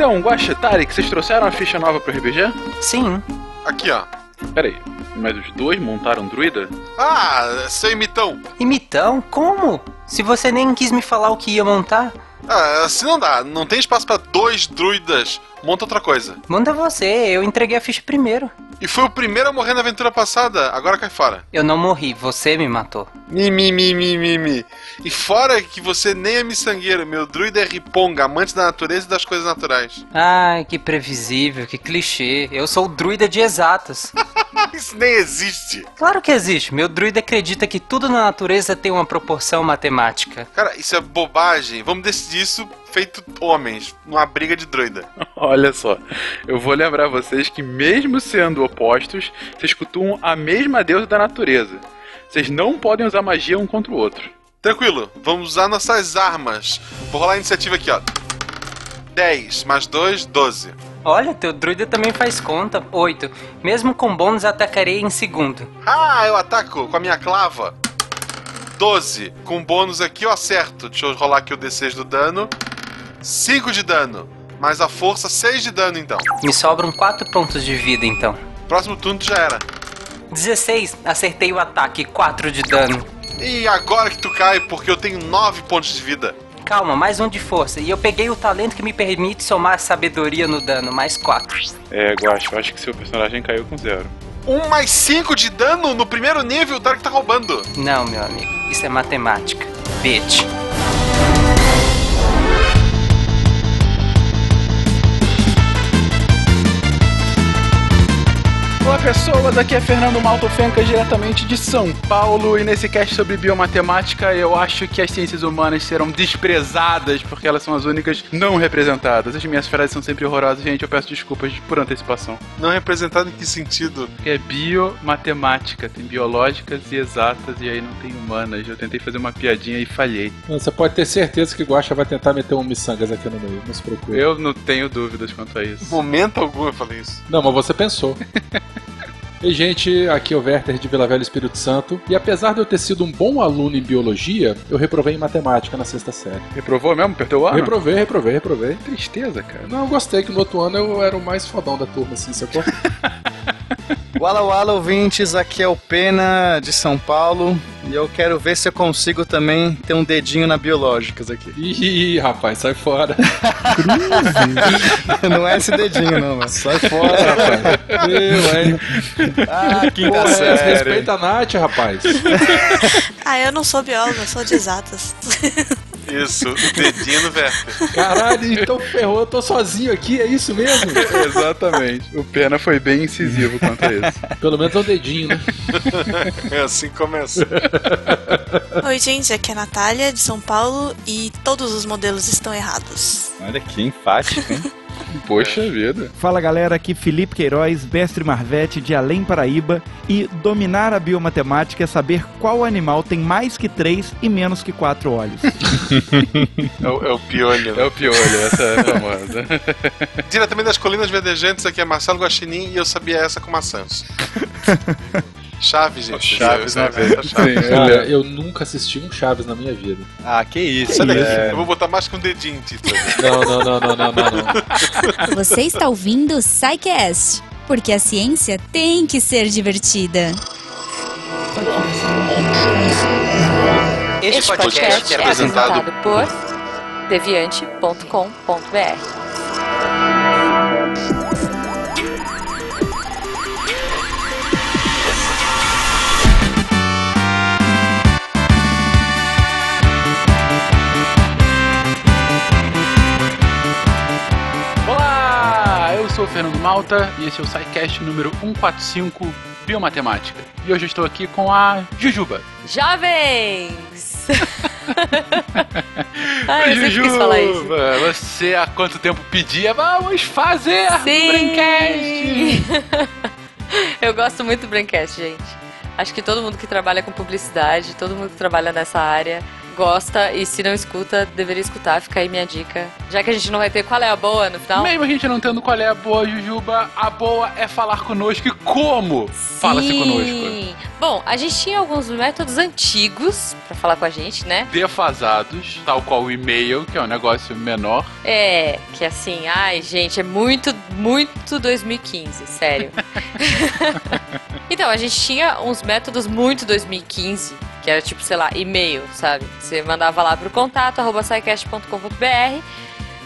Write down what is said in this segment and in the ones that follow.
Então, Guaxa, Tarek, vocês trouxeram a ficha nova pro RPG? Sim. Aqui, ó. Pera aí, mas os dois montaram druida? Ah, seu imitão. Imitão? Como? Se você nem quis me falar o que ia montar, Ah, assim não dá. Não tem espaço pra dois druidas. Monta outra coisa. manda você, eu entreguei a ficha primeiro. E foi o primeiro a morrer na aventura passada, agora cai fora. Eu não morri, você me matou. Mi, mi, mi, mi, mi, mi. E fora que você nem é miçangueiro, meu druida é riponga, amante da natureza e das coisas naturais. Ai, que previsível, que clichê. Eu sou o druida de exatas. Isso nem existe. Claro que existe. Meu druida acredita que tudo na natureza tem uma proporção matemática. Cara, isso é bobagem. Vamos decidir isso feito homens, numa briga de druida. Olha só, eu vou lembrar vocês que, mesmo sendo opostos, vocês cultuam a mesma deusa da natureza. Vocês não podem usar magia um contra o outro. Tranquilo, vamos usar nossas armas. Vou rolar a iniciativa aqui, ó. 10 mais 2, 12. Olha, teu druida também faz conta. 8. Mesmo com bônus, atacarei em segundo. Ah, eu ataco com a minha clava. 12. Com bônus aqui eu acerto. Deixa eu rolar aqui o D6 do dano. 5 de dano. Mais a força, 6 de dano então. Me sobram 4 pontos de vida, então. Próximo turno já era. 16. Acertei o ataque, 4 de dano. E agora que tu cai, porque eu tenho 9 pontos de vida. Calma, mais um de força. E eu peguei o talento que me permite somar sabedoria no dano, mais 4. É, eu acho que seu personagem caiu com zero. 1 mais 5 de dano no primeiro nível, o Dark tá roubando. Não, meu amigo, isso é matemática. Bitch. Pessoas, aqui é Fernando Malto Fencas, diretamente de São Paulo e nesse cast sobre biomatemática eu acho que as ciências humanas serão desprezadas porque elas são as únicas não representadas. As minhas frases são sempre horrorosas, gente, eu peço desculpas por antecipação. Não representado em que sentido? Porque é biomatemática, tem biológicas e exatas e aí não tem humanas. Eu tentei fazer uma piadinha e falhei. Você pode ter certeza que o Guaxa vai tentar meter um miçangas aqui no meio, não se preocupe. Eu não tenho dúvidas quanto a isso. Momento algum eu falei isso. Não, mas você pensou. E, gente, aqui é o Werther de Vila Velha Espírito Santo. E apesar de eu ter sido um bom aluno em biologia, eu reprovei em matemática na sexta série. Reprovou mesmo? Perdeu o ano? Reprovei, reprovei, reprovei. Tristeza, cara. Não, eu gostei que no outro ano eu era o mais fodão da turma, assim, sacou? Wala Wala ouvintes, aqui é o Pena de São Paulo e eu quero ver se eu consigo também ter um dedinho na biológicas aqui. Ih, rapaz, sai fora. não é esse dedinho não, mas sai fora, rapaz. Meu, hein? Ah, quinta Porra, é, série. respeita a Nath, rapaz. Ah, eu não sou bióloga, eu sou de exatas. Isso, dedinho no Werther. Caralho, então ferrou, eu tô sozinho aqui, é isso mesmo? Exatamente. O Pena foi bem incisivo quanto a isso. Pelo menos é um dedinho, né? É assim que começa. Oi, gente, aqui é a Natália, de São Paulo, e todos os modelos estão errados. Olha que enfático, hein? Poxa vida. Fala galera, aqui Felipe Queiroz, mestre Marvete de Além Paraíba e dominar a biomatemática é saber qual animal tem mais que três e menos que quatro olhos. É o, é o piolho. É o piolho, essa é a famosa. Diretamente das Colinas Verdejantes, aqui é Marcelo Guaxinim e eu sabia essa com maçãs. Chaves, gente. Chaves na veia. essa Chaves. Cara, eu nunca assisti um Chaves na minha vida. ah, que isso. Sai daqui. É. Eu vou botar mais que um dedinho, Tito. Não, não, não, não, não, não, não. Você está ouvindo o Psycast, porque a ciência tem que ser divertida. Este podcast é apresentado por deviante.com.br. Fernando Malta e esse é o SciCast número 145 Biomatemática. E hoje eu estou aqui com a Jujuba. Jovens! ah, falar isso. Jujuba, você há quanto tempo pedia? Vamos fazer Sim! Braincast! eu gosto muito do Braincast, gente. Acho que todo mundo que trabalha com publicidade, todo mundo que trabalha nessa área, gosta e se não escuta, deveria escutar. Fica aí minha dica. Já que a gente não vai ter qual é a boa no final. Mesmo a gente não tendo qual é a boa, Jujuba, a boa é falar conosco e como fala-se Sim. conosco. Bom, a gente tinha alguns métodos antigos pra falar com a gente, né? Defasados, tal qual o e-mail, que é um negócio menor. É, que assim, ai, gente, é muito, muito 2015, sério. então, a gente tinha uns métodos muito 2015, que era tipo, sei lá, e-mail, sabe? Você mandava lá pro contato, arroba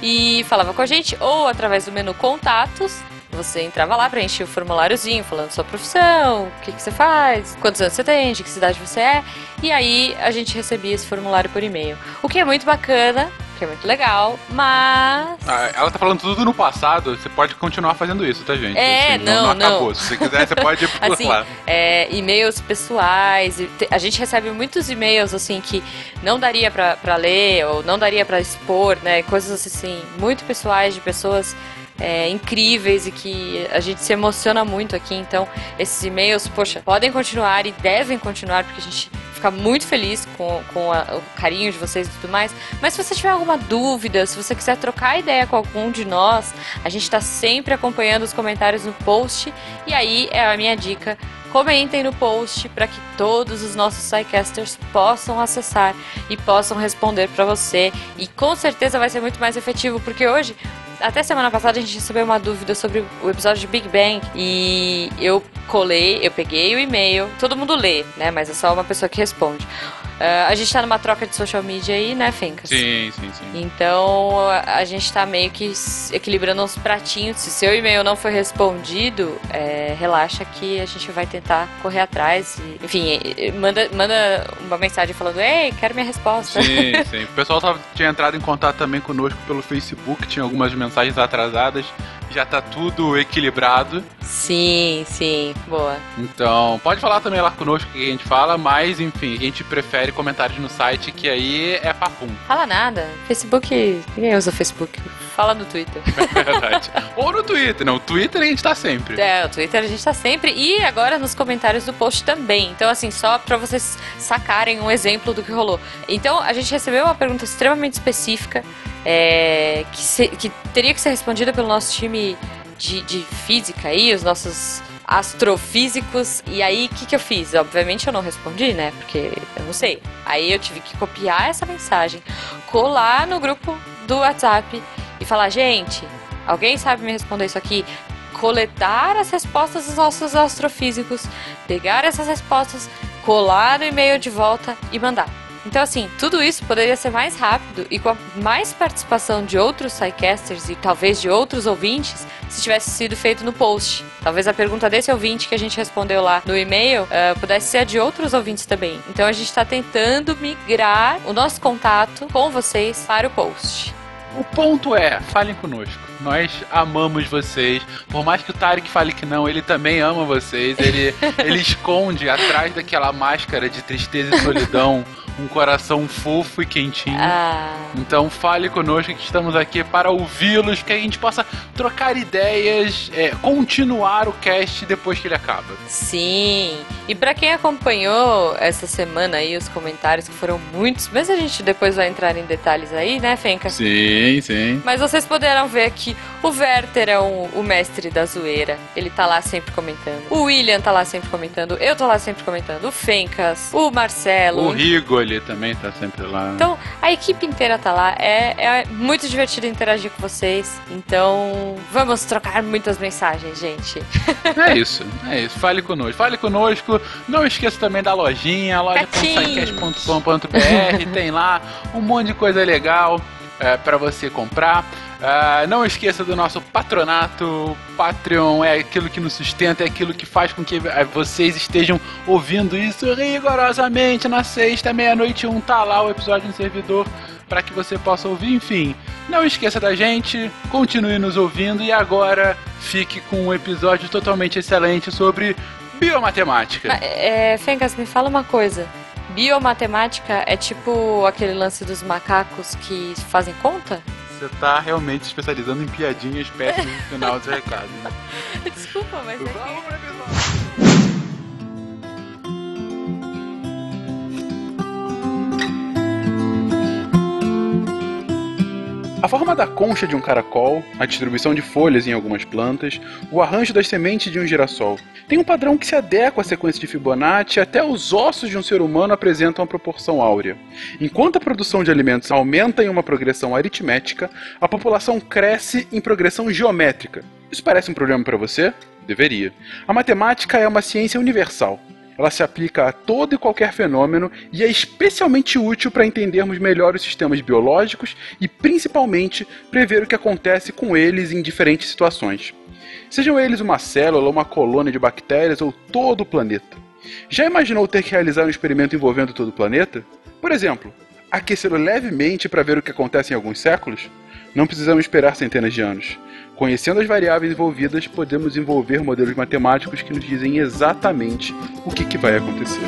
e falava com a gente, ou através do menu contatos, você entrava lá, preenchia o formuláriozinho falando sua profissão, o que, que você faz, quantos anos você tem, de que cidade você é, e aí a gente recebia esse formulário por e-mail. O que é muito bacana, que é muito legal, mas Ah, Ela tá falando tudo no passado, você pode continuar fazendo isso, tá, gente? É, Assim, não, não. acabou. Se você quiser, você pode pular. assim, é, e-mails pessoais. A gente recebe muitos e-mails assim que não daria pra, pra ler ou não daria pra expor, né? Coisas assim muito pessoais de pessoas é, incríveis e que a gente se emociona muito aqui. Então, esses e-mails, poxa, podem continuar e devem continuar porque a gente fica muito feliz com, com a- o carinho de vocês e tudo mais. Mas se você tiver alguma dúvida, se você quiser trocar ideia com algum de nós, a gente está sempre acompanhando os comentários no post. E aí é a minha dica. Comentem no post para que todos os nossos SciCasters possam acessar e possam responder para você. E com certeza vai ser muito mais efetivo, porque hoje, até semana passada, a gente recebeu uma dúvida sobre o episódio de Big Bang. E eu colei, eu peguei o e-mail, todo mundo lê, né? Mas é só uma pessoa que responde. Ah, a gente tá numa troca de social media aí, né, Fencas? Sim, sim, sim. Então a gente tá meio que equilibrando uns pratinhos. Se seu e-mail não foi respondido, é, relaxa que a gente vai tentar correr atrás. E, enfim, manda, manda uma mensagem falando: Ei, quero minha resposta. Sim, sim. O pessoal tava, tinha entrado em contato também conosco pelo Facebook, tinha algumas mensagens atrasadas. Já tá tudo equilibrado. sim, sim, boa. Então, pode falar também lá conosco o que a gente fala, mas enfim, a gente prefere comentários no site, que aí é papum. Fala nada. Facebook. Ninguém usa Facebook. Fala no Twitter. É verdade. Ou no Twitter, não. O Twitter a gente tá sempre. É, o Twitter a gente tá sempre. E agora nos comentários do post também. Então, assim, só pra vocês sacarem um exemplo do que rolou. Então, a gente recebeu uma pergunta extremamente específica é, que, se- que teria que ser respondida pelo nosso time de, de física aí, os nossos astrofísicos. E aí, o que, que eu fiz? Obviamente eu não respondi, né? Porque eu não sei. Aí eu tive que copiar essa mensagem, colar no grupo do WhatsApp e falar, gente, alguém sabe me responder isso aqui? Coletar as respostas dos nossos astrofísicos, pegar essas respostas, colar no e-mail de volta e mandar. Então, assim, tudo isso poderia ser mais rápido e com a mais participação de outros sidecasters e talvez de outros ouvintes se tivesse sido feito no post. Talvez a pergunta desse ouvinte que a gente respondeu lá no e-mail eh, pudesse ser de outros ouvintes também. Então, a gente está tentando migrar o nosso contato com vocês para o post. O ponto é, falem conosco. Nós amamos vocês. Por mais que o Tarek fale que não, ele também ama vocês. Ele, ele esconde atrás daquela máscara de tristeza e solidão um coração fofo e quentinho. Ah. Então fale conosco que estamos aqui para ouvi-los, que a gente possa trocar ideias, é, continuar o cast depois que ele acaba. Sim. E pra quem acompanhou essa semana aí os comentários que foram muitos, mas a gente depois vai entrar em detalhes aí, né, Fenca? Sim, sim. Mas vocês poderão ver o Werther é um- o mestre da zoeira. Ele tá lá sempre comentando. O William tá lá sempre comentando. Eu tô lá sempre comentando. O Fencas, o Marcelo. O Rigoli também tá sempre lá. Então, a equipe inteira tá lá. É, é muito divertido interagir com vocês. Então, vamos trocar muitas mensagens, gente. É isso, é isso. Fale conosco. Fale conosco. Não esqueça também da lojinha, loja.sicast.com.br. Tem lá um monte de coisa legal é, para você comprar. Ah, não esqueça do nosso patronato. Patreon é aquilo que nos sustenta, é aquilo que faz com que eh, vocês estejam ouvindo isso rigorosamente na sexta, meia-noite, um tá lá o episódio no servidor para que você possa ouvir. Enfim, não esqueça da gente, continue nos ouvindo e agora fique com um episódio totalmente excelente sobre biomatemática. Mas, é, Fencas, me fala uma coisa. Biomatemática é tipo aquele lance dos macacos que fazem conta? Você tá realmente especializando em piadinhas péssimas no final do recado. Né? Desculpa, mas é que... A forma da concha de um caracol, a distribuição de folhas em algumas plantas, o arranjo das sementes de um girassol. Tem um padrão que se adequa à sequência de Fibonacci, até os ossos de um ser humano apresentam uma proporção áurea. Enquanto a produção de alimentos aumenta em uma progressão aritmética, a população cresce em progressão geométrica. Isso parece um problema para você? Deveria. A matemática é uma ciência universal. Ela se aplica a todo e qualquer fenômeno e é especialmente útil para entendermos melhor os sistemas biológicos e, principalmente, prever o que acontece com eles em diferentes situações. Sejam eles uma célula, uma colônia de bactérias ou todo o planeta. Já imaginou ter que realizar um experimento envolvendo todo o planeta? Por exemplo, aquecê-lo levemente para ver o que acontece em alguns séculos? Não precisamos esperar centenas de anos. Conhecendo as variáveis envolvidas, podemos desenvolver modelos matemáticos que nos dizem exatamente o que, que vai acontecer.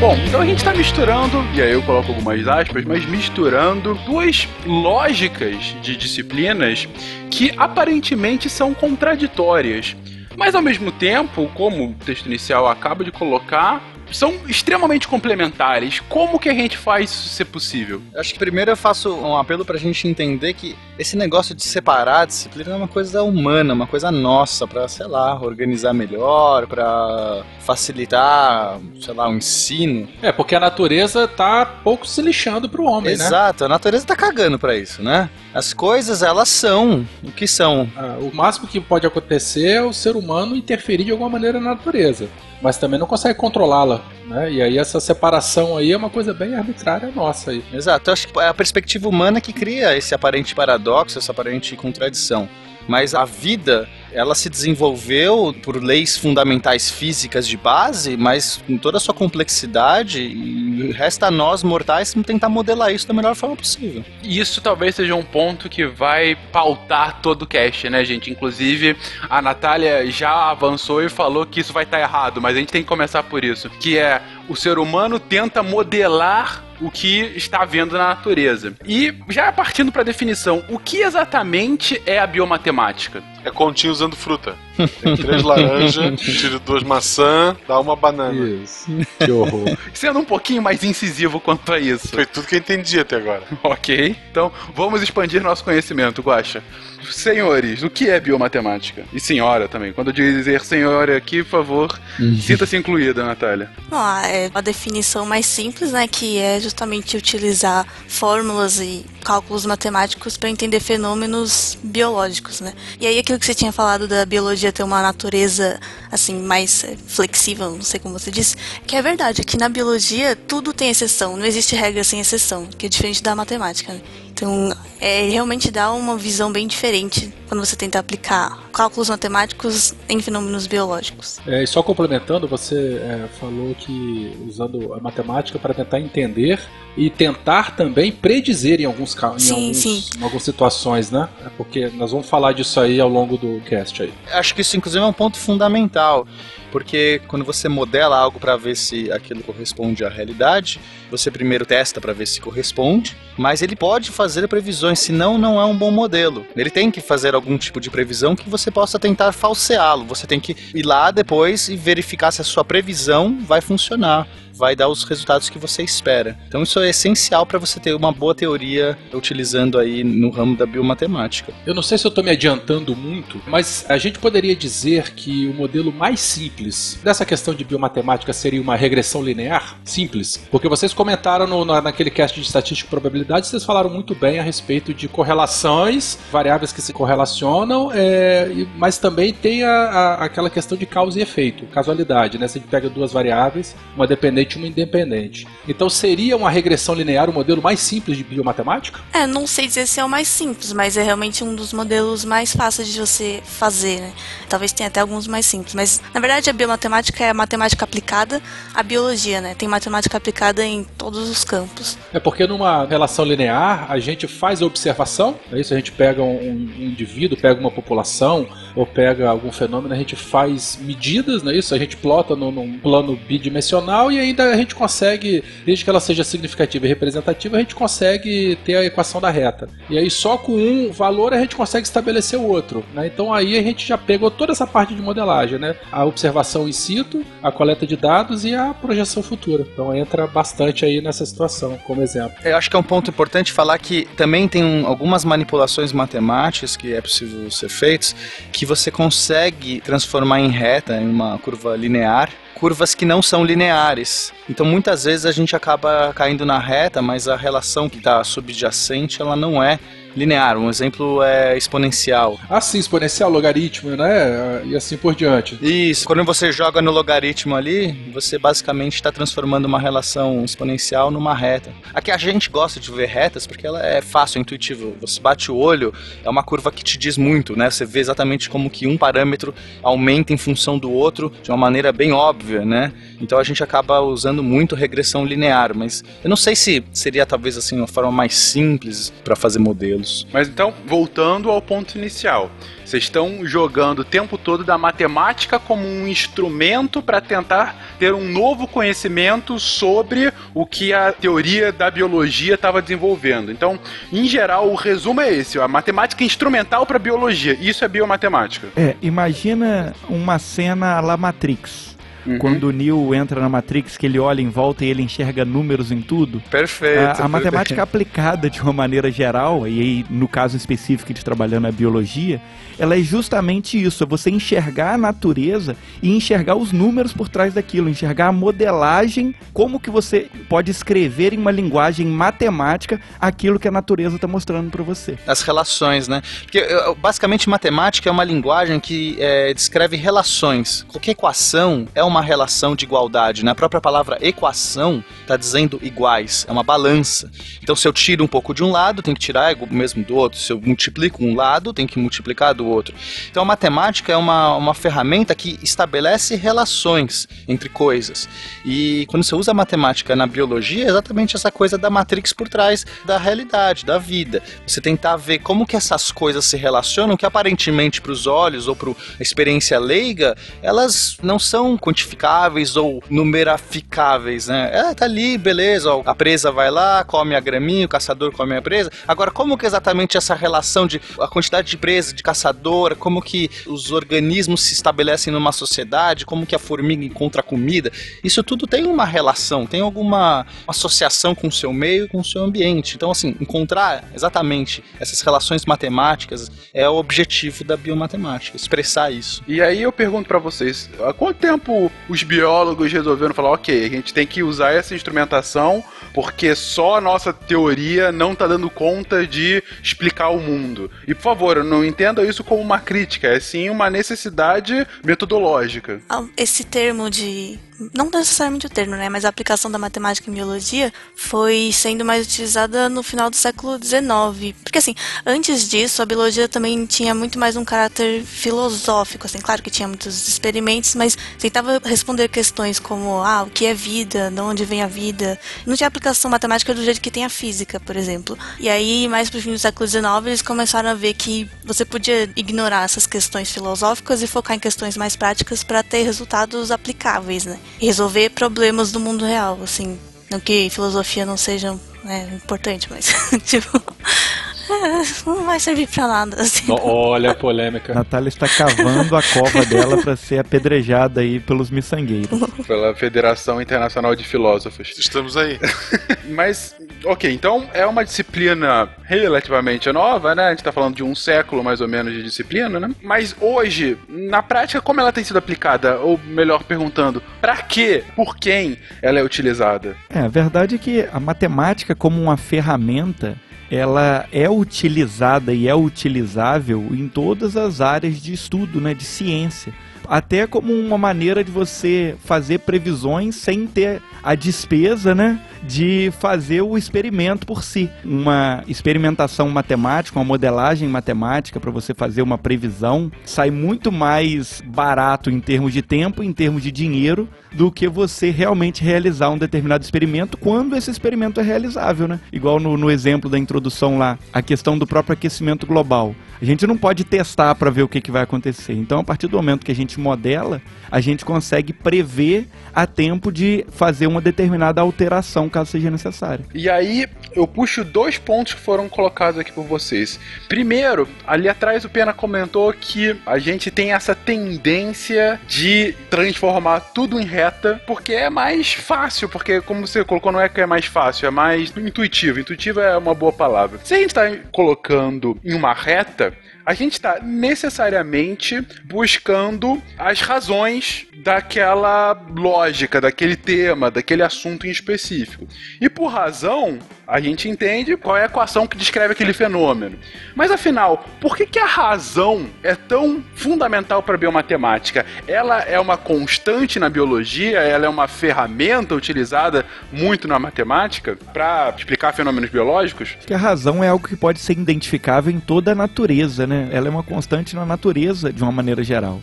Bom, então a gente está misturando, e aí eu coloco algumas aspas, mas misturando duas lógicas de disciplinas que aparentemente são contraditórias. Mas ao mesmo tempo, como o texto inicial acaba de colocar, são extremamente complementares. Como que a gente faz isso ser possível? Acho que primeiro eu faço um apelo pra gente entender que esse negócio de separar a disciplina é uma coisa humana, uma coisa nossa, pra, sei lá, organizar melhor, pra facilitar, sei lá, o ensino. É, porque a natureza tá pouco se lixando pro homem, né? Exato, a natureza tá cagando pra isso, né? As coisas, elas são o que são. Ah, o máximo que pode acontecer é o ser humano interferir de alguma maneira na natureza. Mas também não consegue controlá-la, né? E aí essa separação aí é uma coisa bem arbitrária nossa aí. Exato, eu acho que é a perspectiva humana que cria esse aparente paradoxo, essa aparente contradição. Mas a vida, ela se desenvolveu por leis fundamentais físicas de base, mas com toda a sua complexidade, e resta a nós mortais tentar modelar isso da melhor forma possível. E isso talvez seja um ponto que vai pautar todo o cast, né, gente? Inclusive, a Natália já avançou e falou que isso vai estar errado, mas a gente tem que começar por isso, que é o ser humano tenta modelar o que está vendo na natureza. E já partindo para a definição, o que exatamente é a biomatemática? É continho usando fruta. Tem três laranjas, tira duas maçãs, dá uma banana. Isso. Que horror. Sendo um pouquinho mais incisivo quanto a isso. Foi tudo que eu entendi até agora. Ok, então vamos expandir nosso conhecimento, Guaxa. Senhores, o que é biomatemática? E senhora também. Quando eu dizer senhora aqui, por favor, sinta-se incluída, Natália. Bom, é a definição mais simples, né, que é justamente utilizar fórmulas e cálculos matemáticos para entender fenômenos biológicos, né? E aí aquilo que você tinha falado da biologia ter uma natureza assim mais é, flexível, não sei como você disse, que é verdade, que na biologia tudo tem exceção, não existe regra sem exceção, que é diferente da matemática, né? Então, é, realmente dá uma visão bem diferente quando você tenta aplicar cálculos matemáticos em fenômenos biológicos. É, e só complementando, você é, falou que usando a matemática para tentar entender e tentar também predizer em alguns ca- em, Sim, alguns, sim. em algumas situações, né? É porque nós vamos falar disso aí ao longo do cast aí. Acho que isso, inclusive, é um ponto fundamental, porque quando você modela algo para ver se aquilo corresponde à realidade, você primeiro testa para ver se corresponde, mas ele pode fazer previsões, senão não é um bom modelo. Ele tem que fazer algum tipo de previsão que você possa tentar falseá-lo. Você tem que ir lá depois e verificar se a sua previsão vai funcionar. Vai dar os resultados que você espera. Então isso é essencial para você ter uma boa teoria utilizando aí no ramo da biomatemática. Eu não sei se eu estou me adiantando muito, mas a gente poderia dizer que o modelo mais simples dessa questão de biomatemática seria uma regressão linear? Simples. Porque vocês comentaram no- na- naquele cast de estatística e probabilidade, vocês falaram muito bem a respeito de correlações, variáveis que se correlacionam, é, mas também tem a- a- aquela questão de causa e efeito, casualidade, né? Você pega duas variáveis, uma dependente uma independente. Então seria uma regressão linear o modelo mais simples de biomatemática? É, não sei dizer se é o mais simples, mas é realmente um dos modelos mais fáceis de você fazer, né? Talvez tenha até alguns mais simples, mas na verdade a biomatemática é a matemática aplicada à biologia, né? Tem matemática aplicada em todos os campos. É porque numa relação linear a gente faz a observação, é isso? A gente pega um, um indivíduo, pega uma população, ou pega algum fenômeno, a gente faz medidas, não é isso? A gente plota no, num plano bidimensional e ainda a gente consegue, desde que ela seja significativa e representativa, a gente consegue ter a equação da reta. E aí só com um valor a gente consegue estabelecer o outro, né? Então aí a gente já pegou toda essa parte de modelagem, né? A observação in situ, a coleta de dados e a projeção futura. Então entra bastante aí nessa situação, como exemplo. Eu acho que é um ponto importante falar que também tem um, algumas manipulações matemáticas que é possível ser feitas que você consegue transformar em reta, em uma curva linear, curvas que não são lineares. Então muitas vezes a gente acaba caindo na reta, mas a relação que está subjacente ela não é linear. Um exemplo é exponencial. Ah, sim, exponencial, logaritmo, né? E assim por diante. Isso. Quando você joga no logaritmo ali, você basicamente está transformando uma relação exponencial numa reta. Aqui a gente gosta de ver retas porque ela é fácil, intuitivo. Você bate o olho, é uma curva que te diz muito, né? Você vê exatamente como que um parâmetro aumenta em função do outro de uma maneira bem óbvia, né? Então a gente acaba usando muito regressão linear, mas eu não sei se seria talvez assim uma forma mais simples para fazer Mas então, voltando ao ponto inicial. Vocês estão jogando o tempo todo da matemática como um instrumento para tentar ter um novo conhecimento sobre o que a teoria da biologia estava desenvolvendo. Então, em geral, o resumo é esse: a matemática é instrumental para a biologia. Isso é biomatemática. É, imagina uma cena à la Matrix. Uhum. Quando o Neo entra na Matrix, que ele olha em volta e ele enxerga números em tudo. Perfeito. A, a matemática aplicada de uma maneira geral, e aí no caso específico de trabalhando na biologia, ela é justamente isso, é você enxergar a natureza e enxergar os números por trás daquilo, enxergar a modelagem, como que você pode escrever em uma linguagem matemática aquilo que a natureza está mostrando para você. As relações, né? Porque basicamente matemática é uma linguagem que é, descreve relações. Qualquer equação é uma relação de igualdade. Né? A própria palavra equação está dizendo iguais, é uma balança. Então se eu tiro um pouco de um lado, tem que tirar o mesmo do outro. Se eu multiplico um lado, tem que multiplicar do outro. Então a matemática é uma, uma ferramenta que estabelece relações entre coisas. E quando você usa a matemática na biologia, é exatamente essa coisa da matrix por trás da realidade, da vida. Você tentar ver como que essas coisas se relacionam, que aparentemente para os olhos ou para a experiência leiga, elas não são quantificáveis ou numeraficáveis, né? É, tá ali, beleza, ó, a presa vai lá, come a graminha, o caçador come a presa. Agora, como que exatamente essa relação de a quantidade de presa, de caçador, como que os organismos se estabelecem numa sociedade, como que a formiga encontra comida, isso tudo tem uma relação, tem alguma associação com o seu meio, com o seu ambiente. Então, assim, encontrar exatamente essas relações matemáticas é o objetivo da biomatemática, expressar isso. E aí eu pergunto pra vocês, há quanto tempo os biólogos resolveram falar, ok, a gente tem que usar essa instrumentação porque só a nossa teoria não tá dando conta de explicar o mundo. E por favor, não entenda isso como uma crítica, é sim uma necessidade metodológica. Ah, Esse termo de. Não necessariamente o termo, né? Mas a aplicação da matemática em biologia foi sendo mais utilizada no final do século XIX. Porque, assim, antes disso, a biologia também tinha muito mais um caráter filosófico. Assim, claro que tinha muitos experimentos, mas tentava responder questões como: ah, o que é vida? De onde vem a vida? Não tinha aplicação matemática do jeito que tem a física, por exemplo. E aí, mais pro fim do século XIX, eles começaram a ver que você podia ignorar essas questões filosóficas e focar em questões mais práticas para ter resultados aplicáveis, né? Resolver problemas do mundo real, assim. Não que filosofia não seja né, importante, mas, tipo, é, não vai servir pra nada, assim. Olha a polêmica. Natália está cavando a cova dela para ser apedrejada aí pelos miçangueiros. Pela Federação Internacional de Filósofos. Estamos aí. Mas, ok, então é uma disciplina relativamente nova, né? A gente tá falando de um século mais ou menos de disciplina, né? Mas hoje, na prática, como ela tem sido aplicada? Ou melhor perguntando, pra quê? Por quem ela é utilizada? É, a verdade é que a matemática como uma ferramenta, ela é utilizada e é utilizável em todas as áreas de estudo, né, de ciência. Até como uma maneira de você fazer previsões sem ter a despesa, né, de fazer o experimento por si. Uma experimentação matemática, uma modelagem matemática para você fazer uma previsão sai muito mais barato em termos de tempo, em termos de dinheiro, do que você realmente realizar um determinado experimento quando esse experimento é realizável, né? Igual no, no exemplo da introdução introdução lá, a questão do próprio aquecimento global. A gente não pode testar para ver o que, que vai acontecer. Então, a partir do momento que a gente modela, a gente consegue prever a tempo de fazer uma determinada alteração, caso seja necessário. E aí, eu puxo dois pontos que foram colocados aqui por vocês. Primeiro, ali atrás o Pena comentou que a gente tem essa tendência de transformar tudo em reta, porque é mais fácil, porque como você colocou, não é que é mais fácil, é mais intuitivo. Intuitivo é uma boa palavra. Se a gente está colocando em uma reta, a gente está necessariamente buscando as razões daquela lógica, daquele tema, daquele assunto em específico. E por razão, a gente entende qual é a equação que descreve aquele fenômeno. Mas afinal, por que, que a razão é tão fundamental para a biomatemática? Ela é uma constante na biologia? Ela é uma ferramenta utilizada muito na matemática para explicar fenômenos biológicos? Que a razão é algo que pode ser identificável em toda a natureza, né? Ela é uma constante na natureza de uma maneira geral.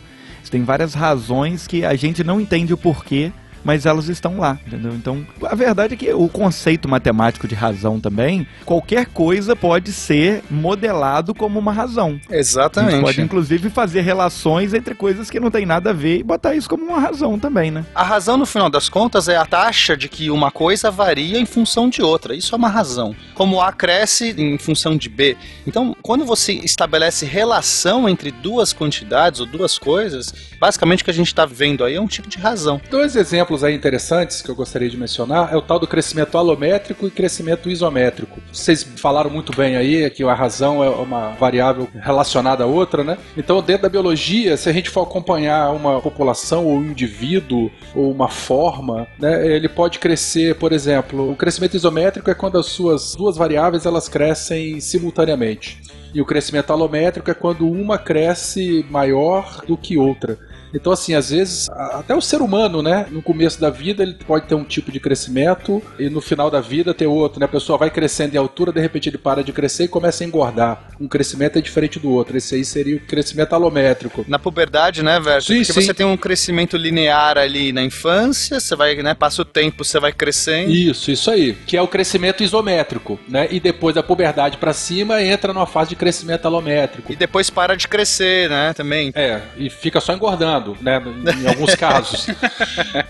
Tem várias razões que a gente não entende o porquê, mas elas estão lá, entendeu? Então, a verdade é que o conceito matemático de razão também, qualquer coisa pode ser modelado como uma razão. Exatamente. A gente pode, inclusive, fazer relações entre coisas que não tem nada a ver e botar isso como uma razão também, né? A razão, no final das contas, é a taxa de que uma coisa varia em função de outra. Isso é uma razão. Como A cresce em função de B. Então, quando você estabelece relação entre duas quantidades ou duas coisas, basicamente o que a gente está vendo aí é um tipo de razão. Dois exemplos aí interessantes que eu gostaria de mencionar é o tal do crescimento alométrico e crescimento isométrico. Vocês falaram muito bem aí que a razão é uma variável relacionada a outra, né? Então, dentro da biologia, se a gente for acompanhar uma população ou um indivíduo ou uma forma, né, ele pode crescer, por exemplo, o crescimento isométrico é quando as suas duas variáveis elas crescem simultaneamente. E o crescimento alométrico é quando uma cresce maior do que outra. Então, assim, às vezes, até o ser humano, né? No começo da vida, ele pode ter um tipo de crescimento e no final da vida ter outro, né? A pessoa vai crescendo em altura, de repente ele para de crescer e começa a engordar. Um crescimento é diferente do outro. Esse aí seria o crescimento alométrico. Na puberdade, né, Verso? Sim, Porque sim. você tem um crescimento linear ali na infância, você vai, né, passa o tempo, você vai crescendo. Isso, isso aí. Que é o crescimento isométrico, né? E depois da puberdade pra cima, entra numa fase de crescimento alométrico. E depois para de crescer, né, também. É, e fica só engordando, né? Em alguns casos.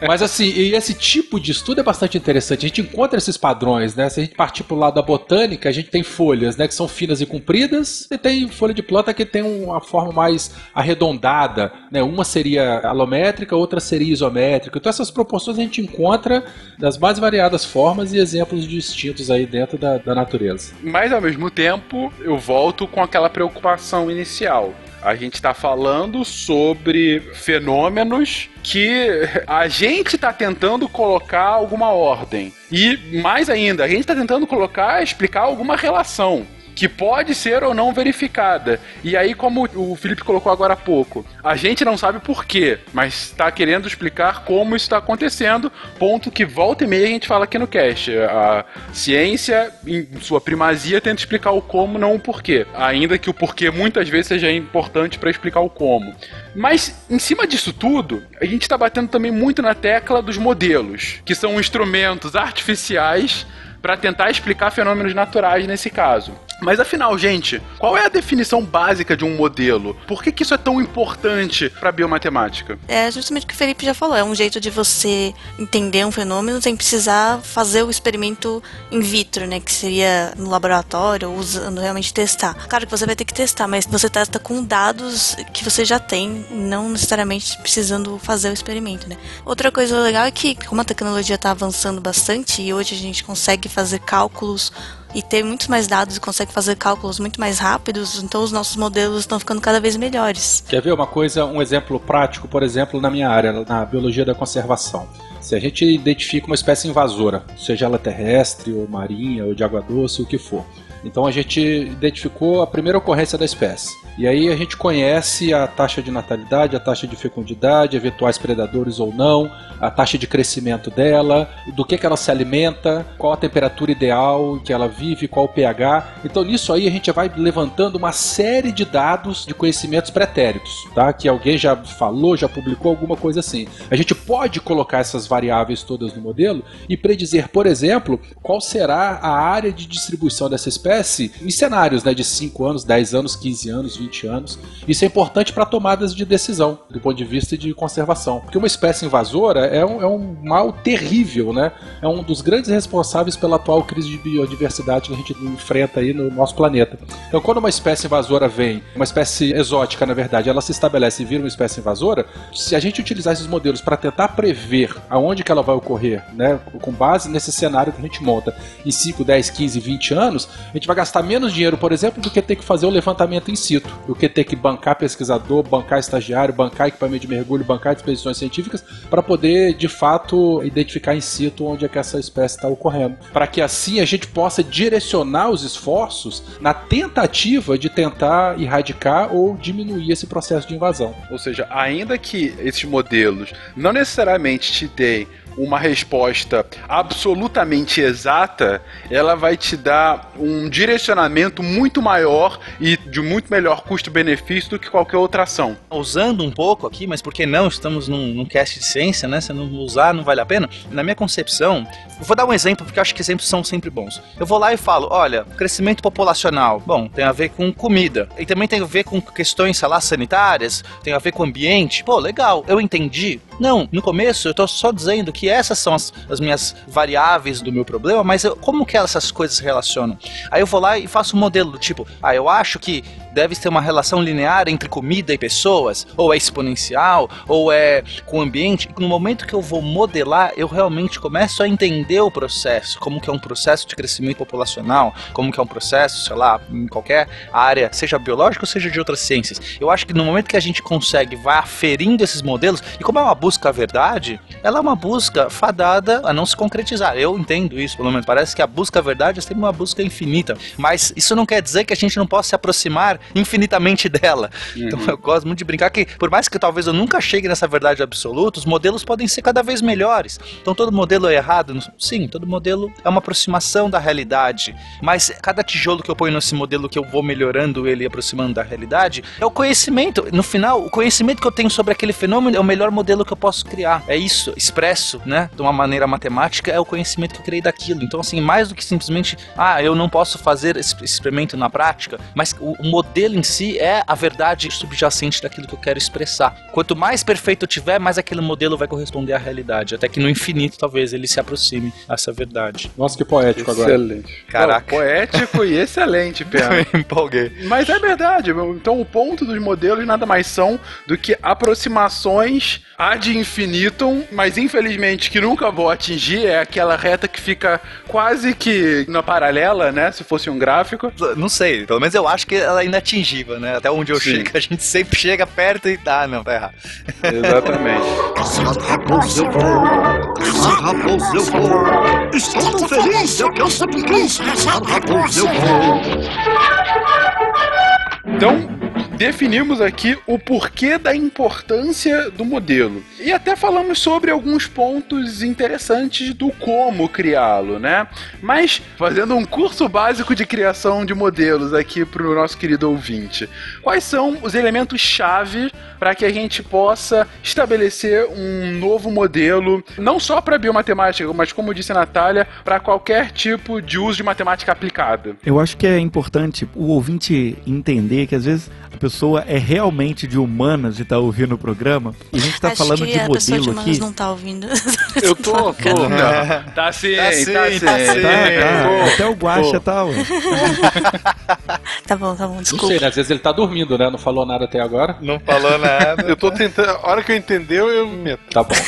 Mas assim, esse tipo de estudo é bastante interessante. A gente encontra esses padrões, né? Se a gente partir pro lado da botânica, a gente tem folhas, né? Que são finas e compridas, e tem folha de planta que tem uma forma mais arredondada, né? Uma seria alométrica, outra seria isométrica. Então essas proporções a gente encontra das mais variadas formas e exemplos distintos aí dentro da, da natureza. Mas ao mesmo tempo, eu volto com aquela preocupação inicial. A gente está falando sobre fenômenos que a gente está tentando colocar alguma ordem. E mais ainda, a gente está tentando colocar, explicar alguma relação que pode ser ou não verificada. E aí, como o Felipe colocou agora há pouco, a gente não sabe por quê, mas está querendo explicar como isso está acontecendo. Ponto que volta e meia a gente fala aqui no cast. A ciência, em sua primazia, tenta explicar o como, não o porquê. Ainda que o porquê muitas vezes seja importante para explicar o como. Mas, em cima disso tudo, a gente está batendo também muito na tecla dos modelos, que são instrumentos artificiais para tentar explicar fenômenos naturais nesse caso. Mas afinal, gente, qual é a definição básica de um modelo? Por que, que isso é tão importante para a biomatemática? É justamente o que o Felipe já falou. É um jeito de você entender um fenômeno sem precisar fazer o experimento in vitro, né? Que seria no laboratório, usando realmente testar. Claro que você vai ter que testar, mas você testa com dados que você já tem, não necessariamente precisando fazer o experimento, né? Outra coisa legal é que, como a tecnologia está avançando bastante e hoje a gente consegue fazer cálculos e ter muitos mais dados e consegue fazer cálculos muito mais rápidos, então os nossos modelos estão ficando cada vez melhores. Quer ver uma coisa, um exemplo prático, por exemplo, na minha área, na biologia da conservação. Se a gente identifica uma espécie invasora, seja ela terrestre, ou marinha, ou de água doce, o que for. Então a gente identificou a primeira ocorrência da espécie. E aí a gente conhece a taxa de natalidade, a taxa de fecundidade, eventuais predadores ou não, a taxa de crescimento dela, do que, que ela se alimenta, qual a temperatura ideal que ela vive, qual o pH. Então nisso aí a gente vai levantando uma série de dados de conhecimentos pretéritos, tá? Que alguém já falou, já publicou alguma coisa assim. A gente pode colocar essas variáveis todas no modelo e predizer, por exemplo, qual será a área de distribuição dessa espécie em cenários né, de 5 anos, 10 anos, 15 anos, 20 anos. Isso é importante para tomadas de decisão, do ponto de vista de conservação. Porque uma espécie invasora é um, é um mal terrível, né? É um dos grandes responsáveis pela atual crise de biodiversidade que a gente enfrenta aí no nosso planeta. Então, quando uma espécie invasora vem, uma espécie exótica, na verdade, ela se estabelece e vira uma espécie invasora, se a gente utilizar esses modelos para tentar prever aonde que ela vai ocorrer, né, com base nesse cenário que a gente monta em 5, 10, 15, 20 anos, a gente vai gastar menos dinheiro, por exemplo, do que ter que fazer o levantamento in situ, do que ter que bancar pesquisador, bancar estagiário, bancar equipamento de mergulho, bancar expedições científicas, para poder, de fato, identificar in situ onde é que essa espécie está ocorrendo. Para que assim a gente possa direcionar os esforços na tentativa de tentar erradicar ou diminuir esse processo de invasão. Ou seja, ainda que esses modelos não necessariamente te deem uma resposta absolutamente exata, ela vai te dar um direcionamento muito maior e de muito melhor custo-benefício do que qualquer outra ação. Usando um pouco aqui, mas por que não? Estamos num, num cast de ciência, né? Se não usar, não vale a pena. Na minha concepção, vou dar um exemplo porque eu acho que exemplos são sempre bons. Eu vou lá e falo: olha, crescimento populacional, bom, tem a ver com comida. E também tem a ver com questões, sei lá, sanitárias, tem a ver com ambiente. Pô, legal, eu entendi. Não, no começo eu tô só dizendo que essas são as, as minhas variáveis do meu problema, mas eu, como que essas coisas se relacionam? Aí eu vou lá e faço um modelo tipo, ah, eu acho que deve ter uma relação linear entre comida e pessoas, ou é exponencial, ou é com o ambiente. No momento que eu vou modelar, eu realmente começo a entender o processo, como que é um processo de crescimento populacional, como que é um processo, sei lá, em qualquer área, seja biológica ou seja de outras ciências. Eu acho que no momento que a gente consegue vai aferindo esses modelos, e como é uma busca à verdade, ela é uma busca fadada a não se concretizar. Eu entendo isso, pelo menos. Parece que a busca à verdade é sempre uma busca infinita. Mas isso não quer dizer que a gente não possa se aproximar infinitamente dela. Uhum. Então eu gosto muito de brincar que, por mais que talvez eu nunca chegue nessa verdade absoluta, os modelos podem ser cada vez melhores. Então todo modelo é errado? Sim, todo modelo é uma aproximação da realidade. Mas cada tijolo que eu ponho nesse modelo que eu vou melhorando ele e aproximando da realidade é o conhecimento. No final, o conhecimento que eu tenho sobre aquele fenômeno é o melhor modelo que eu posso criar. É isso, expresso, né, de uma maneira matemática, é o conhecimento que eu criei daquilo. Então, assim, mais do que simplesmente, ah, eu não posso fazer esse experimento na prática, mas o, o modelo em si é a verdade subjacente daquilo que eu quero expressar. Quanto mais perfeito eu tiver, mais aquele modelo vai corresponder à realidade. Até que no infinito, talvez, ele se aproxime a essa verdade. Nossa, que poético Excelente. agora. Excelente. Caraca. Não, poético e excelente, Pena. Me empolguei. Mas é verdade. Então o ponto dos modelos nada mais são do que aproximações ad infinitum, mas infelizmente que nunca vou atingir é aquela reta que fica quase que na paralela, né? Se fosse um gráfico. Não sei, pelo menos eu acho que ela é inatingível, né? Até onde eu Sim. chego, a gente sempre chega perto e tá, não, tá errado. Exatamente. Eu vou, eu vou. Estou tão feliz, eu raposa eu vou. Então, definimos aqui o porquê da importância do modelo. E até falamos sobre alguns pontos interessantes do como criá-lo, né? Mas, fazendo um curso básico de criação de modelos aqui para o nosso querido ouvinte, quais são os elementos-chave para que a gente possa estabelecer um novo modelo, não só para biomatemática, mas, como disse a Natália, para qualquer tipo de uso de matemática aplicada? Eu acho que é importante o ouvinte entender que às vezes a pessoa é realmente de humanas e tá ouvindo o programa. E a gente tá Acho falando que de a pessoa de modelo humanas aqui. não tá ouvindo. Eu tô, tô. Não. Tá sim, Tá tá sim, sim. tá sim. Tá, tá. Pô, Até o Guaxa tá. ué. tá bom, tá bom, Não desculpa. sei, né? Às vezes ele tá dormindo, né? Não falou nada até agora. Não falou nada. Eu tô tentando. A hora que eu entender, eu meto. Tá bom.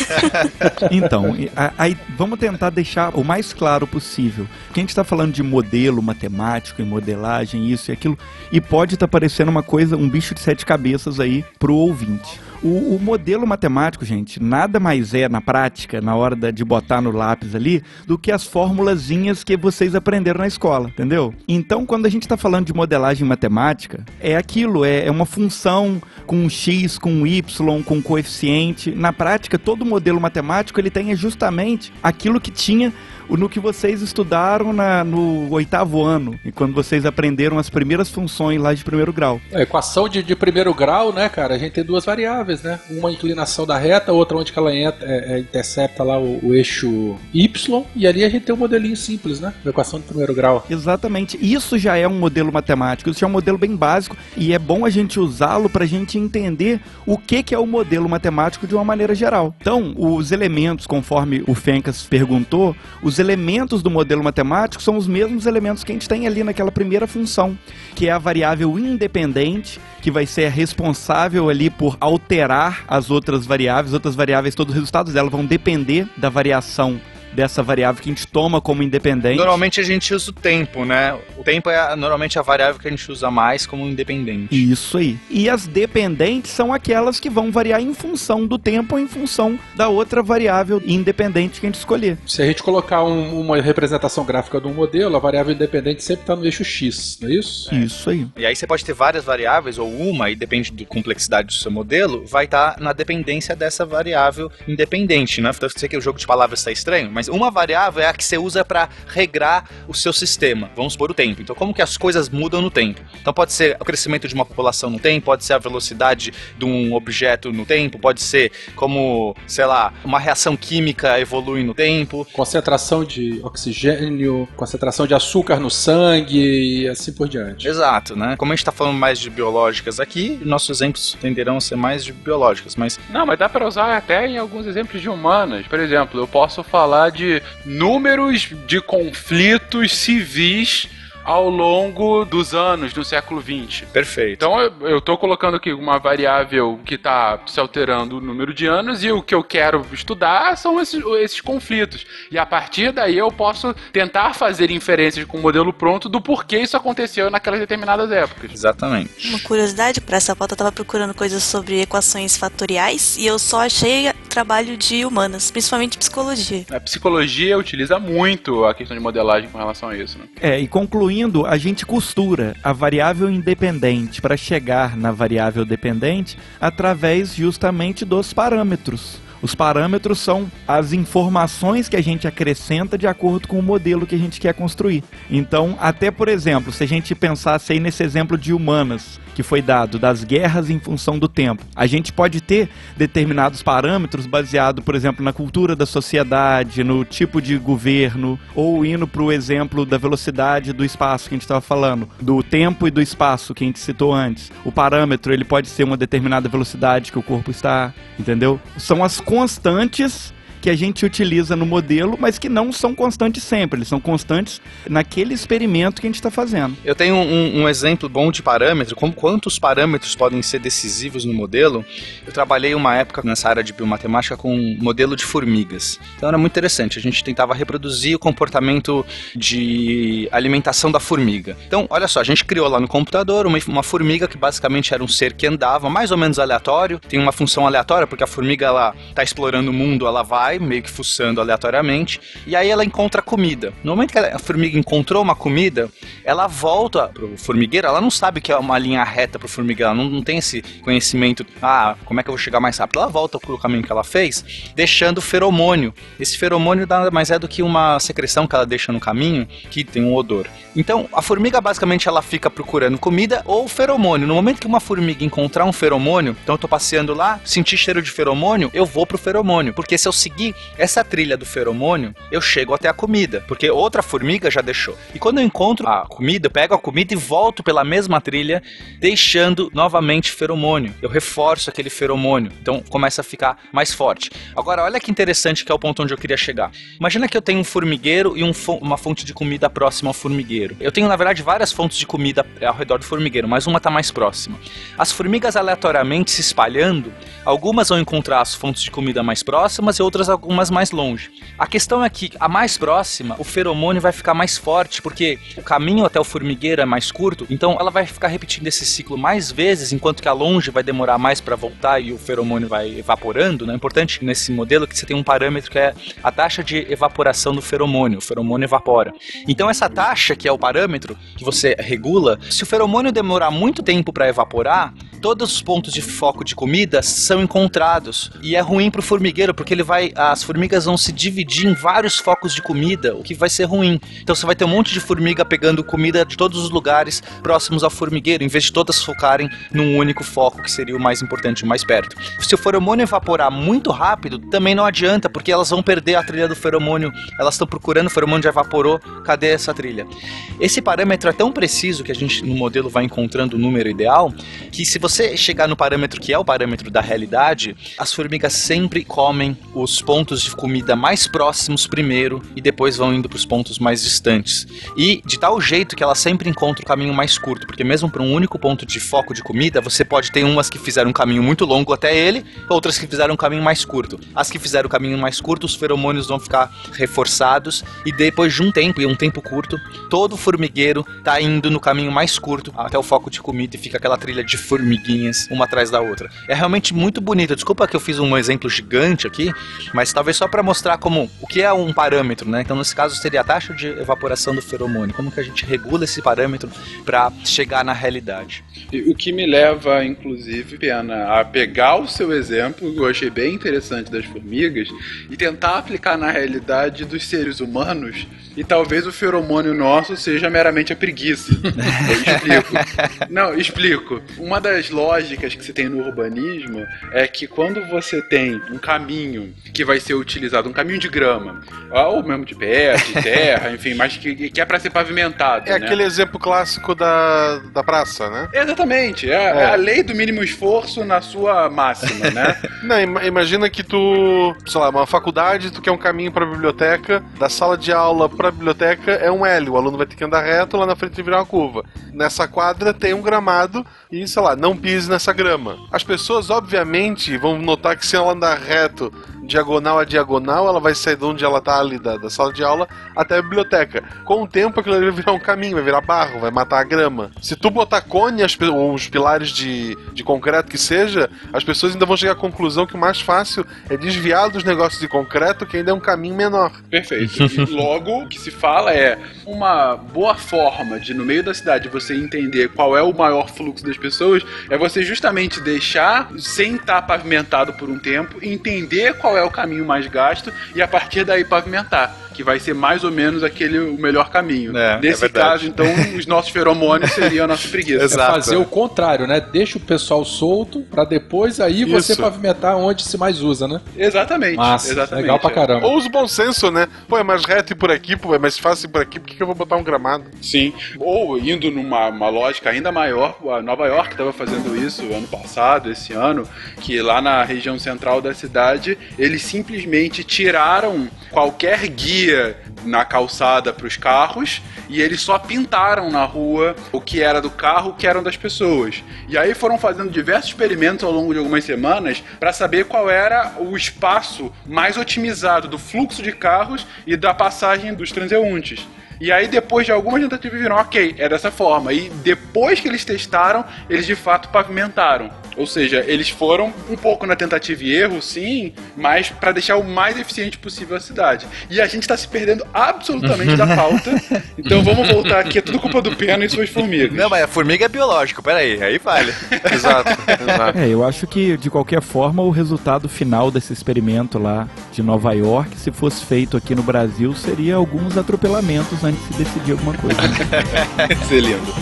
Então, aí vamos tentar deixar o mais claro possível. Que a gente está falando de modelo matemático e modelagem, isso e aquilo, e pode estar parecendo uma coisa, um bicho de sete cabeças aí pro ouvinte. O, o modelo matemático, gente, nada mais é na prática, na hora da- de botar no lápis ali, do que as formulazinhas que vocês aprenderam na escola, entendeu? Então, quando a gente está falando de modelagem matemática, é aquilo, é, é uma função com um x, com um y, com um coeficiente. Na prática, todo modelo matemático ele tem justamente aquilo que tinha no que vocês estudaram na- no oitavo ano, e quando vocês aprenderam as primeiras funções lá de primeiro grau. A equação de, de primeiro grau, né, cara? A gente tem duas variáveis variáveis, né? Uma inclinação da reta, outra onde que ela entra, é, é, intercepta lá o, o eixo Y, e ali a gente tem um modelinho simples, né? Da equação de primeiro grau. Exatamente. Isso já é um modelo matemático, isso já é um modelo bem básico e é bom a gente usá-lo para a gente entender o que, que é o modelo matemático de uma maneira geral. Então, os elementos, conforme o Fencas perguntou, os elementos do modelo matemático são os mesmos elementos que a gente tem ali naquela primeira função, que é a variável independente, que vai ser responsável ali por alterar as outras variáveis, outras variáveis, todos os resultados dela vão depender da variação dessa variável que a gente toma como independente. Normalmente a gente usa o tempo, né? O tempo é normalmente a variável que a gente usa mais como independente. Isso aí. E as dependentes são aquelas que vão variar em função do tempo ou em função da outra variável independente que a gente escolher. Se a gente colocar um- uma representação gráfica de um modelo, a variável independente sempre está no eixo X, não é isso? Isso aí. E aí você pode ter várias variáveis, ou uma, e depende da complexidade do seu modelo, vai estar na dependência dessa variável independente, né? Então, eu sei que o jogo de palavras está estranho, mas uma variável é a que você usa para regrar o seu sistema. Vamos supor o tempo. Então, como que as coisas mudam no tempo? Então, pode ser o crescimento de uma população no tempo, pode ser a velocidade de um objeto no tempo, pode ser como, sei lá, uma reação química evolui no tempo. Concentração de oxigênio, concentração de açúcar no sangue e assim por diante. Exato, né? Como a gente tá falando mais de biológicas aqui, nossos exemplos tenderão a ser mais de biológicas, mas Não, mas dá pra usar até em alguns exemplos de humanas. Por exemplo, eu posso falar de números de conflitos civis ao longo dos anos do século XX. perfeito. Então eu, tô colocando aqui uma variável que tá se alterando o número de anos e o que eu quero estudar são esses, esses conflitos. E a partir daí eu posso tentar fazer inferências com o modelo pronto do porquê isso aconteceu naquelas determinadas épocas. Exatamente. Uma curiosidade, para essa pauta eu tava procurando coisas sobre equações fatoriais e eu só achei trabalho de humanas, principalmente psicologia. A psicologia utiliza muito a questão de modelagem com relação a isso, né? É, e concluindo, a gente costura a variável independente para chegar na variável dependente através justamente dos parâmetros. Os parâmetros são as informações que a gente acrescenta de acordo com o modelo que a gente quer construir. Então, até por exemplo, se a gente pensasse aí nesse exemplo de humanas que foi dado das guerras em função do tempo, a gente pode ter determinados parâmetros baseado, por exemplo, na cultura da sociedade, no tipo de governo, ou indo para o exemplo da velocidade do espaço que a gente estava falando, do tempo e do espaço que a gente citou antes. O parâmetro ele pode ser uma determinada velocidade que o corpo está, entendeu? São as constantes que a gente utiliza no modelo, mas que não são constantes sempre, eles são constantes naquele experimento que a gente está fazendo. Eu tenho um, um exemplo bom de parâmetro, como quantos parâmetros podem ser decisivos no modelo. Eu trabalhei uma época nessa área de biomatemática com um modelo de formigas. Então era muito interessante, a gente tentava reproduzir o comportamento de alimentação da formiga. Então, olha só, a gente criou lá no computador uma, uma formiga que basicamente era um ser que andava, mais ou menos aleatório, tem uma função aleatória, porque a formiga ela tá explorando o mundo, ela vai meio que fuçando aleatoriamente, e aí ela encontra comida. No momento que a formiga encontrou uma comida, ela volta pro formigueiro, ela não sabe que é uma linha reta pro formigueiro, ela não, não tem esse conhecimento, ah, como é que eu vou chegar mais rápido? Ela volta pro caminho que ela fez, deixando feromônio. Esse feromônio nada mais é do que uma secreção que ela deixa no caminho, que tem um odor. Então, a formiga basicamente ela fica procurando comida ou feromônio. No momento que uma formiga encontrar um feromônio, então eu tô passeando lá, senti cheiro de feromônio, eu vou pro feromônio, porque se eu seguir essa trilha do feromônio, eu chego até a comida, porque outra formiga já deixou. E quando eu encontro a comida, eu pego a comida e volto pela mesma trilha, deixando novamente feromônio. Eu reforço aquele feromônio, então começa a ficar mais forte. Agora, olha que interessante que é o ponto onde eu queria chegar. Imagina que eu tenho um formigueiro e um fo- uma fonte de comida próxima ao formigueiro. Eu tenho, na verdade, várias fontes de comida ao redor do formigueiro, mas uma está mais próxima. As formigas aleatoriamente se espalhando, algumas vão encontrar as fontes de comida mais próximas e outras algumas mais longe. A questão é que a mais próxima, o feromônio vai ficar mais forte, porque o caminho até o formigueiro é mais curto, então ela vai ficar repetindo esse ciclo mais vezes, enquanto que a longe vai demorar mais para voltar e o feromônio vai evaporando. É importante nesse modelo que você tem um parâmetro que é a taxa de evaporação do feromônio. O feromônio evapora. Então essa taxa, que é o parâmetro que você regula, se o feromônio demorar muito tempo para evaporar, todos os pontos de foco de comida são encontrados. E é ruim pro formigueiro, porque ele vai as formigas vão se dividir em vários focos de comida, o que vai ser ruim. Então você vai ter um monte de formiga pegando comida de todos os lugares próximos ao formigueiro, em vez de todas focarem num único foco, que seria o mais importante, o mais perto. Se o feromônio evaporar muito rápido, também não adianta, porque elas vão perder a trilha do feromônio. Elas estão procurando o feromônio já evaporou, cadê essa trilha? Esse parâmetro é tão preciso que a gente no modelo vai encontrando o número ideal, que se você chegar no parâmetro que é o parâmetro da realidade, as formigas sempre comem os pontos de comida mais próximos primeiro e depois vão indo para os pontos mais distantes. E de tal jeito que elas sempre encontram o caminho mais curto, porque mesmo para um único ponto de foco de comida, você pode ter umas que fizeram um caminho muito longo até ele, outras que fizeram um caminho mais curto. As que fizeram o caminho mais curto, os feromônios vão ficar reforçados e depois de um tempo, e um tempo curto, todo formigueiro tá indo no caminho mais curto até o foco de comida e fica aquela trilha de formiguinhas uma atrás da outra. É realmente muito bonito. Desculpa que eu fiz um exemplo gigante aqui, mas talvez só para mostrar como o que é um parâmetro, né? Então nesse caso seria a taxa de evaporação do feromônio, como que a gente regula esse parâmetro para chegar na realidade. O que me leva, inclusive, Pena, a pegar o seu exemplo, que eu achei bem interessante das formigas, e tentar aplicar na realidade dos seres humanos, e talvez o feromônio nosso seja meramente a preguiça. Eu explico. Não, explico. Uma das lógicas que se tem no urbanismo é que quando você tem um caminho que vai ser utilizado, um caminho de grama, ou mesmo de pé, de terra, enfim, mas que, que é para ser pavimentado. É né? aquele exemplo clássico da, da praça, né? Exatamente, é, é a lei do mínimo esforço na sua máxima, né? Não, ima- imagina que tu, sei lá, uma faculdade, tu quer um caminho pra biblioteca, da sala de aula pra biblioteca é um L, o aluno vai ter que andar reto, lá na frente virar uma curva. Nessa quadra tem um gramado e, sei lá, não pise nessa grama. As pessoas, obviamente, vão notar que se ela andar reto, diagonal a diagonal, ela vai sair de onde ela tá ali, da, da sala de aula, até a biblioteca. Com o tempo, aquilo ali vai virar um caminho, vai virar barro, vai matar a grama. Se tu botar cone, as ou os pilares de, de concreto que seja, as pessoas ainda vão chegar à conclusão que o mais fácil é desviar dos negócios de concreto, que ainda é um caminho menor. Perfeito. E logo, o que se fala é uma boa forma de, no meio da cidade, você entender qual é o maior fluxo das pessoas, é você justamente deixar sem estar pavimentado por um tempo, entender qual é o caminho mais gasto e a partir daí pavimentar. Que vai ser mais ou menos aquele o melhor caminho. É, é Nesse verdade. caso, então, os nossos feromônios seriam a nossa preguiça. É fazer o contrário, né? Deixa o pessoal solto pra depois aí você Isso. pavimentar onde se mais usa, né? Exatamente. Massa, exatamente. legal pra caramba. Ou os bom senso, né? Pô, é mais reto ir por aqui, pô, é mais fácil ir por aqui, por que, que eu vou botar um gramado? Sim. Ou indo numa uma lógica ainda maior, a Nova York estava fazendo isso ano passado, esse ano, que lá na região central da cidade, eles simplesmente tiraram qualquer guia na calçada para os carros e eles só pintaram na rua o que era do carro, o que eram das pessoas. E aí foram fazendo diversos experimentos ao longo de algumas semanas para saber qual era o espaço mais otimizado do fluxo de carros e da passagem dos transeuntes. E aí, depois de algumas tentativas, viram, ok, é dessa forma. E depois que eles testaram, eles de fato pavimentaram. Ou seja, eles foram um pouco na tentativa e erro, sim, mas para deixar o mais eficiente possível a cidade. E a gente tá se perdendo absolutamente da pauta. Então vamos voltar aqui, é tudo culpa do Pena e suas formigas. Não, mas a formiga é biológico, peraí, aí vale. Exato, exato. É, eu acho que, de qualquer forma, o resultado final desse experimento lá de Nova York, se fosse feito aqui no Brasil, seria alguns atropelamentos antes de decidir alguma coisa. Isso é lindo.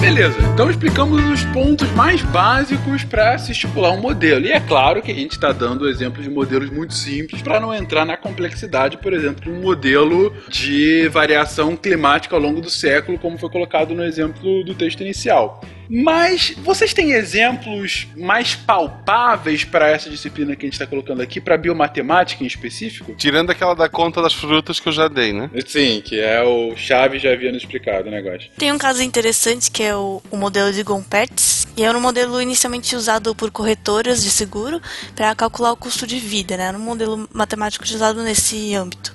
Beleza, então explicamos os pontos mais básicos para se estipular um modelo. E é claro que a gente está dando exemplos de modelos muito simples para não entrar na complexidade, por exemplo, de um modelo de variação climática ao longo do século, como foi colocado no exemplo do texto inicial. Mas vocês têm exemplos mais palpáveis para essa disciplina que a gente está colocando aqui, para biomatemática em específico? Tirando aquela da conta das frutas que eu já dei, né? Sim, que é o Chaves já havia nos explicado o negócio. Tem um caso interessante que é o, o modelo de Gompertz, e era um modelo inicialmente usado por corretoras de seguro para calcular o custo de vida, né? Era um modelo matemático usado nesse âmbito.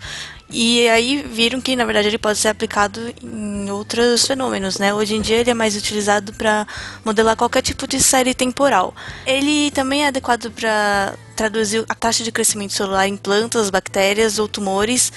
E aí viram que, na verdade, ele pode ser aplicado em outros fenômenos, né? Hoje em dia ele é mais utilizado para modelar qualquer tipo de série temporal. Ele também é adequado para traduzir a taxa de crescimento celular em plantas, bactérias ou tumores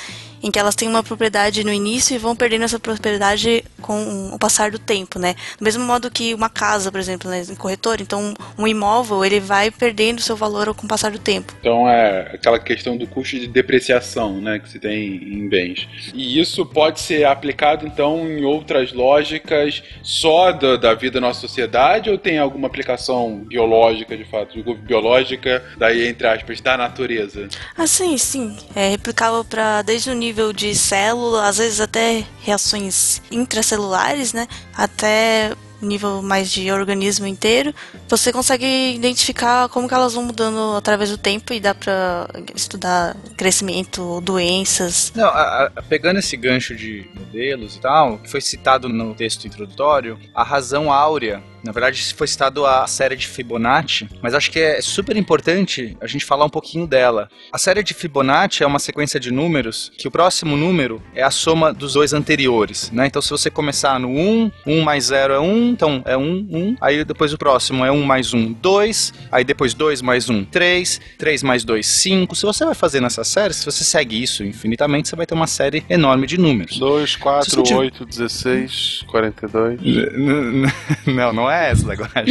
em que elas têm uma propriedade no início e vão perdendo essa propriedade com o passar do tempo, né? Do mesmo modo que uma casa, por exemplo, né, em corretor, então um imóvel ele vai perdendo seu valor com o passar do tempo. Então é aquela questão do custo de depreciação, né, que se tem em bens. E isso pode ser aplicado então em outras lógicas só da, da vida da nossa sociedade ou tem alguma aplicação biológica, de fato, biológica, daí entre aspas, da natureza? Ah, sim, sim. É replicável para desde o nível de célula, às vezes até reações intracelulares, né? Até nível mais de organismo inteiro, você consegue identificar como que elas vão mudando através do tempo e dá para estudar crescimento, doenças. Não, a, a, pegando esse gancho de modelos e tal, que foi citado no texto introdutório, a razão áurea na verdade, foi citado a série de Fibonacci, mas acho que é super importante a gente falar um pouquinho dela. A série de Fibonacci é uma sequência de números que o próximo número é a soma dos dois anteriores, né? Então, se você começar no 1, 1 mais 0 é 1, então é 1, 1, aí depois o próximo é 1 mais 1, 2, aí depois 2 mais 1, 3, 3 mais 2, 5. Se você vai fazer nessa série, se você segue isso infinitamente, você vai ter uma série enorme de números. 2, 4, 8, 16, 42. Não, não é essa agora.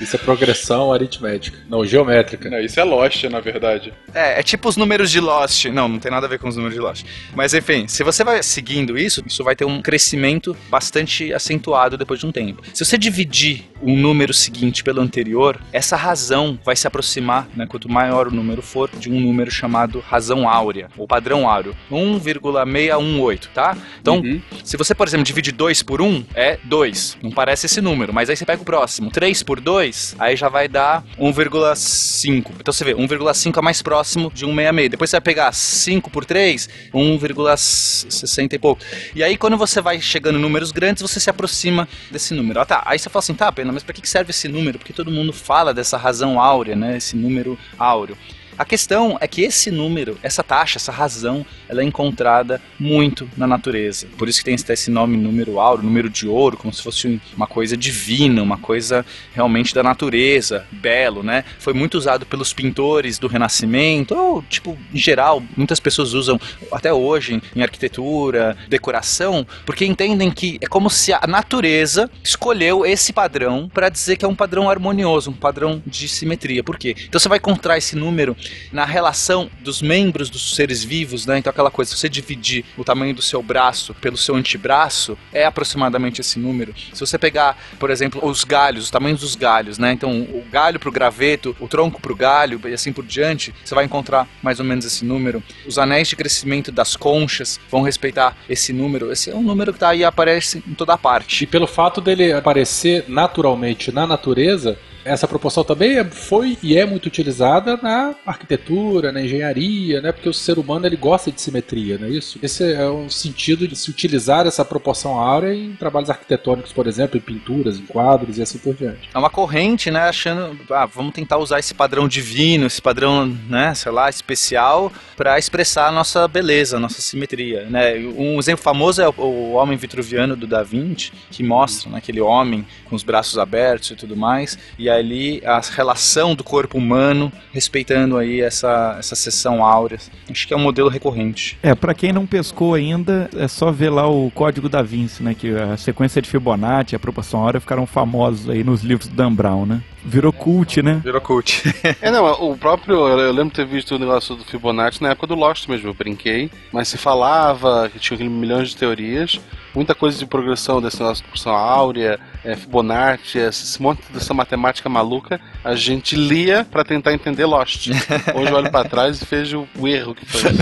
isso é progressão aritmética. Não, geométrica. Não, isso é Lost, na verdade. É, é tipo os números de Lost. Não, não tem nada a ver com os números de Lost. Mas enfim, se você vai seguindo isso, isso vai ter um crescimento bastante acentuado depois de um tempo. Se você dividir um número seguinte pelo anterior, essa razão vai se aproximar, né, quanto maior o número for, de um número chamado razão áurea, ou padrão áureo. 1,618, tá? Então, uhum. se você, por exemplo, divide 2 por 1, é 2. Não parece esse número, mas aí você pega o próximo. 3 por 2, aí já vai dar 1,5. Então você vê, 1,5 é mais próximo de 1,66. Depois você vai pegar 5 por 3, 1,60 e pouco. E aí quando você vai chegando em números grandes, você se aproxima desse número. Ah, tá. Aí você fala assim, tá, pena, mas para que serve esse número? Porque todo mundo fala dessa razão áurea, né? Esse número áureo. A questão é que esse número, essa taxa, essa razão, ela é encontrada muito na natureza. Por isso que tem esse nome número áureo, número de ouro, como se fosse uma coisa divina, uma coisa realmente da natureza, belo, né? Foi muito usado pelos pintores do Renascimento, ou tipo, em geral, muitas pessoas usam até hoje em arquitetura, decoração, porque entendem que é como se a natureza escolheu esse padrão para dizer que é um padrão harmonioso, um padrão de simetria. Por quê? Então você vai encontrar esse número na relação dos membros dos seres vivos, né? Então aquela coisa, se você dividir o tamanho do seu braço pelo seu antebraço, é aproximadamente esse número. Se você pegar, por exemplo, os galhos, os tamanhos dos galhos, né? Então o galho para o graveto, o tronco para o galho e assim por diante, você vai encontrar mais ou menos esse número. Os anéis de crescimento das conchas vão respeitar esse número. Esse é um número que tá aí aparece em toda parte. E pelo fato dele aparecer naturalmente na natureza, essa proporção também é, foi e é muito utilizada na arquitetura, na engenharia, né? Porque o ser humano ele gosta de simetria, não é isso? Esse é um sentido de se utilizar essa proporção áurea em trabalhos arquitetônicos, por exemplo, em pinturas, em quadros e assim por diante. É uma corrente, né? Achando, ah, vamos tentar usar esse padrão divino, esse padrão, né? Sei lá, especial para expressar a nossa beleza, a nossa simetria, né? Um exemplo famoso é o Homem Vitruviano do Da Vinci, que mostra né, aquele homem com os braços abertos e tudo mais, e aí ali a relação do corpo humano, respeitando aí essa, essa sessão áurea. Acho que é um modelo recorrente. É, para quem não pescou ainda, é só ver lá o Código da Vinci, né? Que a sequência de Fibonacci e a proporção áurea ficaram famosos aí nos livros do Dan Brown, né? Virou cult, né? Virou cult. é, não, o próprio. Eu lembro de ter visto o negócio do Fibonacci na época do Lost mesmo, eu brinquei. Mas se falava que tinha milhões de teorias, muita coisa de progressão desse negócio de proporção áurea, é, Fibonacci, esse monte dessa matemática maluca, a gente lia para tentar entender Lost. Hoje eu olho para trás e vejo o erro que foi.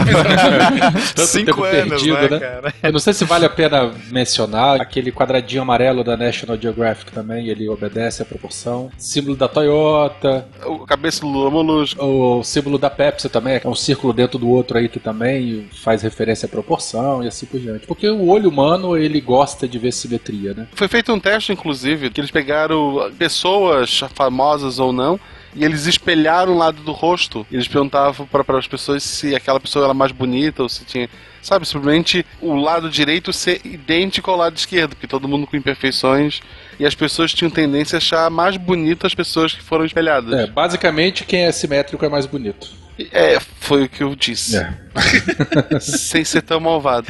Cinco anos, perdido, né, né? Cara? Eu não sei se vale a pena mencionar aquele quadradinho amarelo da National Geographic também, ele obedece à proporção. Símbolo da Toyota. O cabeça do Lula Molusco. O símbolo da Pepsi também, é um círculo dentro do outro aí que também faz referência à proporção e assim por diante. Porque o olho humano, ele gosta de ver simetria, né? Foi feito um teste, inclusive, que eles pegaram pessoas famosas ou não, e eles espelharam o lado do rosto. Eles perguntavam para as pessoas se aquela pessoa era mais bonita ou se tinha. Sabe, simplesmente o lado direito ser idêntico ao lado esquerdo, porque todo mundo com imperfeições e as pessoas tinham tendência a achar mais bonito as pessoas que foram espelhadas. É, basicamente quem é simétrico é mais bonito. É, foi o que eu disse. É. Sem ser tão malvado.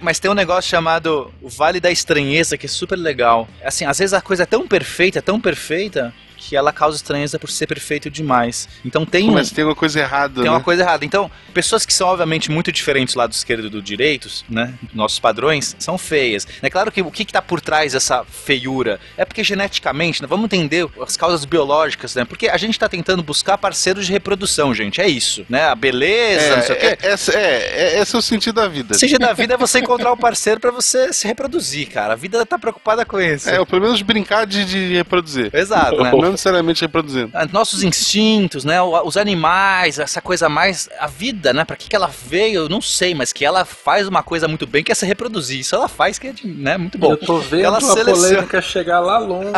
Mas tem um negócio chamado o Vale da Estranheza que é super legal. Assim, às vezes a coisa é tão perfeita, tão perfeita, que ela causa estranheza por ser perfeito demais. Então tem um, Mas tem alguma coisa errada, tem né? uma coisa errada. Então, pessoas que são obviamente muito diferentes do lado esquerdo e do direito, né? Nossos padrões, são feias. É claro que o que está por trás dessa feiura é porque geneticamente, né, vamos entender as causas biológicas, né? Porque a gente está tentando buscar parceiros de reprodução, gente. É isso, né? A beleza, não sei o quê. É, é, essa- é, é, esse é o sentido da vida. O sentido da vida é você encontrar o parceiro pra você se reproduzir, cara. A vida tá preocupada com isso. É, ou pelo menos brincar de, de reproduzir. Exato, né? Não necessariamente reproduzindo. Ah, Nossos instintos, né? Os animais, essa coisa mais. A vida, né? Pra que, que ela veio, eu não sei, mas que ela faz uma coisa muito bem, que é se reproduzir. Isso ela faz, que é de- né, muito bom. Eu tô vendo ela a seleciona- polêmica chegar lá longe,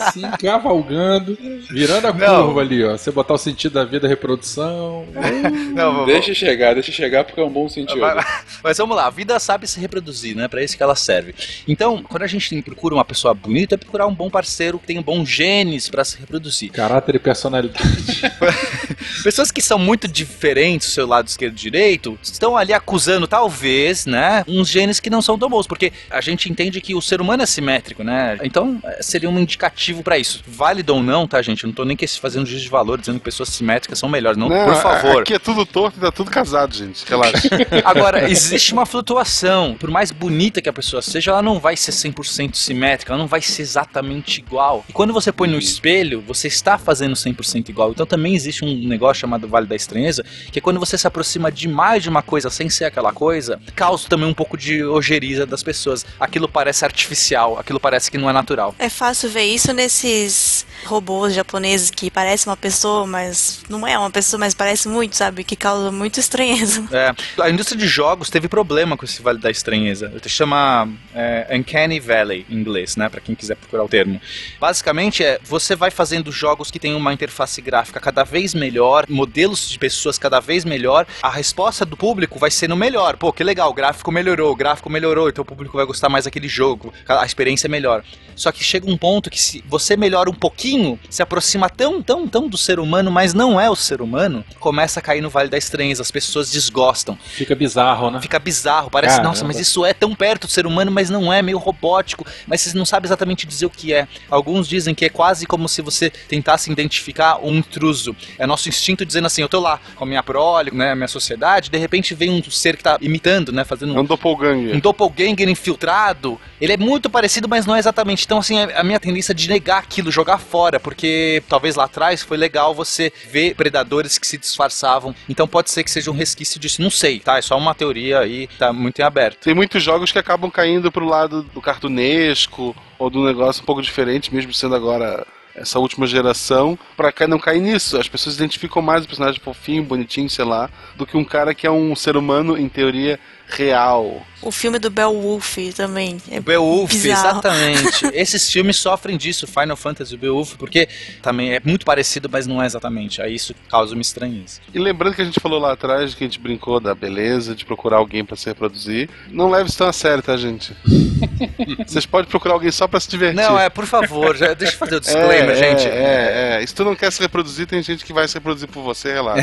assim, cavalgando, virando a Não. curva ali, ó. Você botar o sentido da vida, reprodução. Não, vou- deixa chegar, deixa chegar, porque é um bom sentido. Mas, mas vamos lá, a vida sabe se reproduzir, né? Pra isso que ela serve. Então, quando a gente procura uma pessoa bonita, é procurar um bom parceiro que tenha bons genes pra se reproduzir. Caráter e personalidade. Pessoas que são muito diferentes do seu lado esquerdo e direito estão ali acusando, talvez, né, uns genes que não são tão bons, porque a gente entende que o ser humano é simétrico, né? Então eh, seria um indicativo pra isso. Válido ou não, tá, gente? Eu não tô nem que fazendo juízo de valor dizendo que pessoas simétricas são melhores, não, por favor. Aqui é tudo torto e tá tudo casado, gente. Relaxa. Agora, existe uma flutuação. Por mais bonita que a pessoa seja, ela não vai ser 100% simétrica, ela não vai ser exatamente igual. E quando você põe no espelho, você está fazendo 100% igual. Então também existe um negócio chamado Vale da Estranheza, que é quando você se aproxima demais de uma coisa sem ser aquela coisa, causa também um pouco de ojeriza das pessoas. Aquilo parece artificial, aquilo parece que não é natural. É fácil ver isso nesses robôs japoneses que parecem uma pessoa, mas não é uma pessoa, mas parece muito, sabe? Que causa muita estranheza. É, a indústria de jogos teve problema com esse Vale da Estranheza. Ele chama é, Uncanny Valley em inglês, né? Pra quem quiser procurar o termo. Basicamente é você vai fazendo jogos que tem uma interface gráfica cada vez melhor, modelos de pessoas cada vez melhor. A resposta do público vai sendo melhor. Pô, que legal, o gráfico melhorou, o gráfico melhorou, então o público vai gostar mais daquele jogo, a experiência é melhor. Só que chega um ponto que se você melhora um pouquinho, se aproxima tão, tão, tão do ser humano, mas não é o ser humano, começa a cair no Vale da Estranheza, as pessoas desgostam. Fica bizarro, né? Fica bizarro, parece, Caramba. nossa, mas isso é tão perto do ser humano, mas não é, meio robótico, mas vocês não sabem exatamente dizer o que é. Alguns dizem que é quase como se você tentasse identificar um intruso. É nosso instinto dizendo assim, eu tô lá com a minha prole, né, a minha sociedade, de repente vem um ser que tá imitando, né, fazendo É um doppelganger. um doppelganger infiltrado, ele é muito parecido, mas não é exatamente. Então, assim, a a minha tendência é de negar aquilo, jogar fora, porque talvez lá atrás foi legal você ver predadores que se disfarçavam. Então pode ser que seja um resquício disso. Não sei, tá? É só uma teoria aí, tá muito em aberto. Tem muitos jogos que acabam caindo pro lado do cartunesco ou do negócio um pouco diferente, mesmo sendo agora essa última geração, cá não cair nisso. As pessoas identificam mais o personagem fofinho, bonitinho, sei lá, do que um cara que é um ser humano, em teoria, real. O filme do Beowulf também. É Beowulf, bizarro. exatamente. Esses filmes sofrem disso, Final Fantasy e Beowulf, porque também é muito parecido, mas não é exatamente. Aí isso causa uma estranheza. E lembrando que a gente falou lá atrás que a gente brincou da beleza, de procurar alguém pra se reproduzir, não leve isso tão a sério, tá, gente? Vocês podem procurar alguém só pra se divertir. Não, é, por favor, já, deixa eu fazer o disclaimer, é, gente. É, é. E se tu não quer se reproduzir, tem gente que vai se reproduzir por você, relaxa.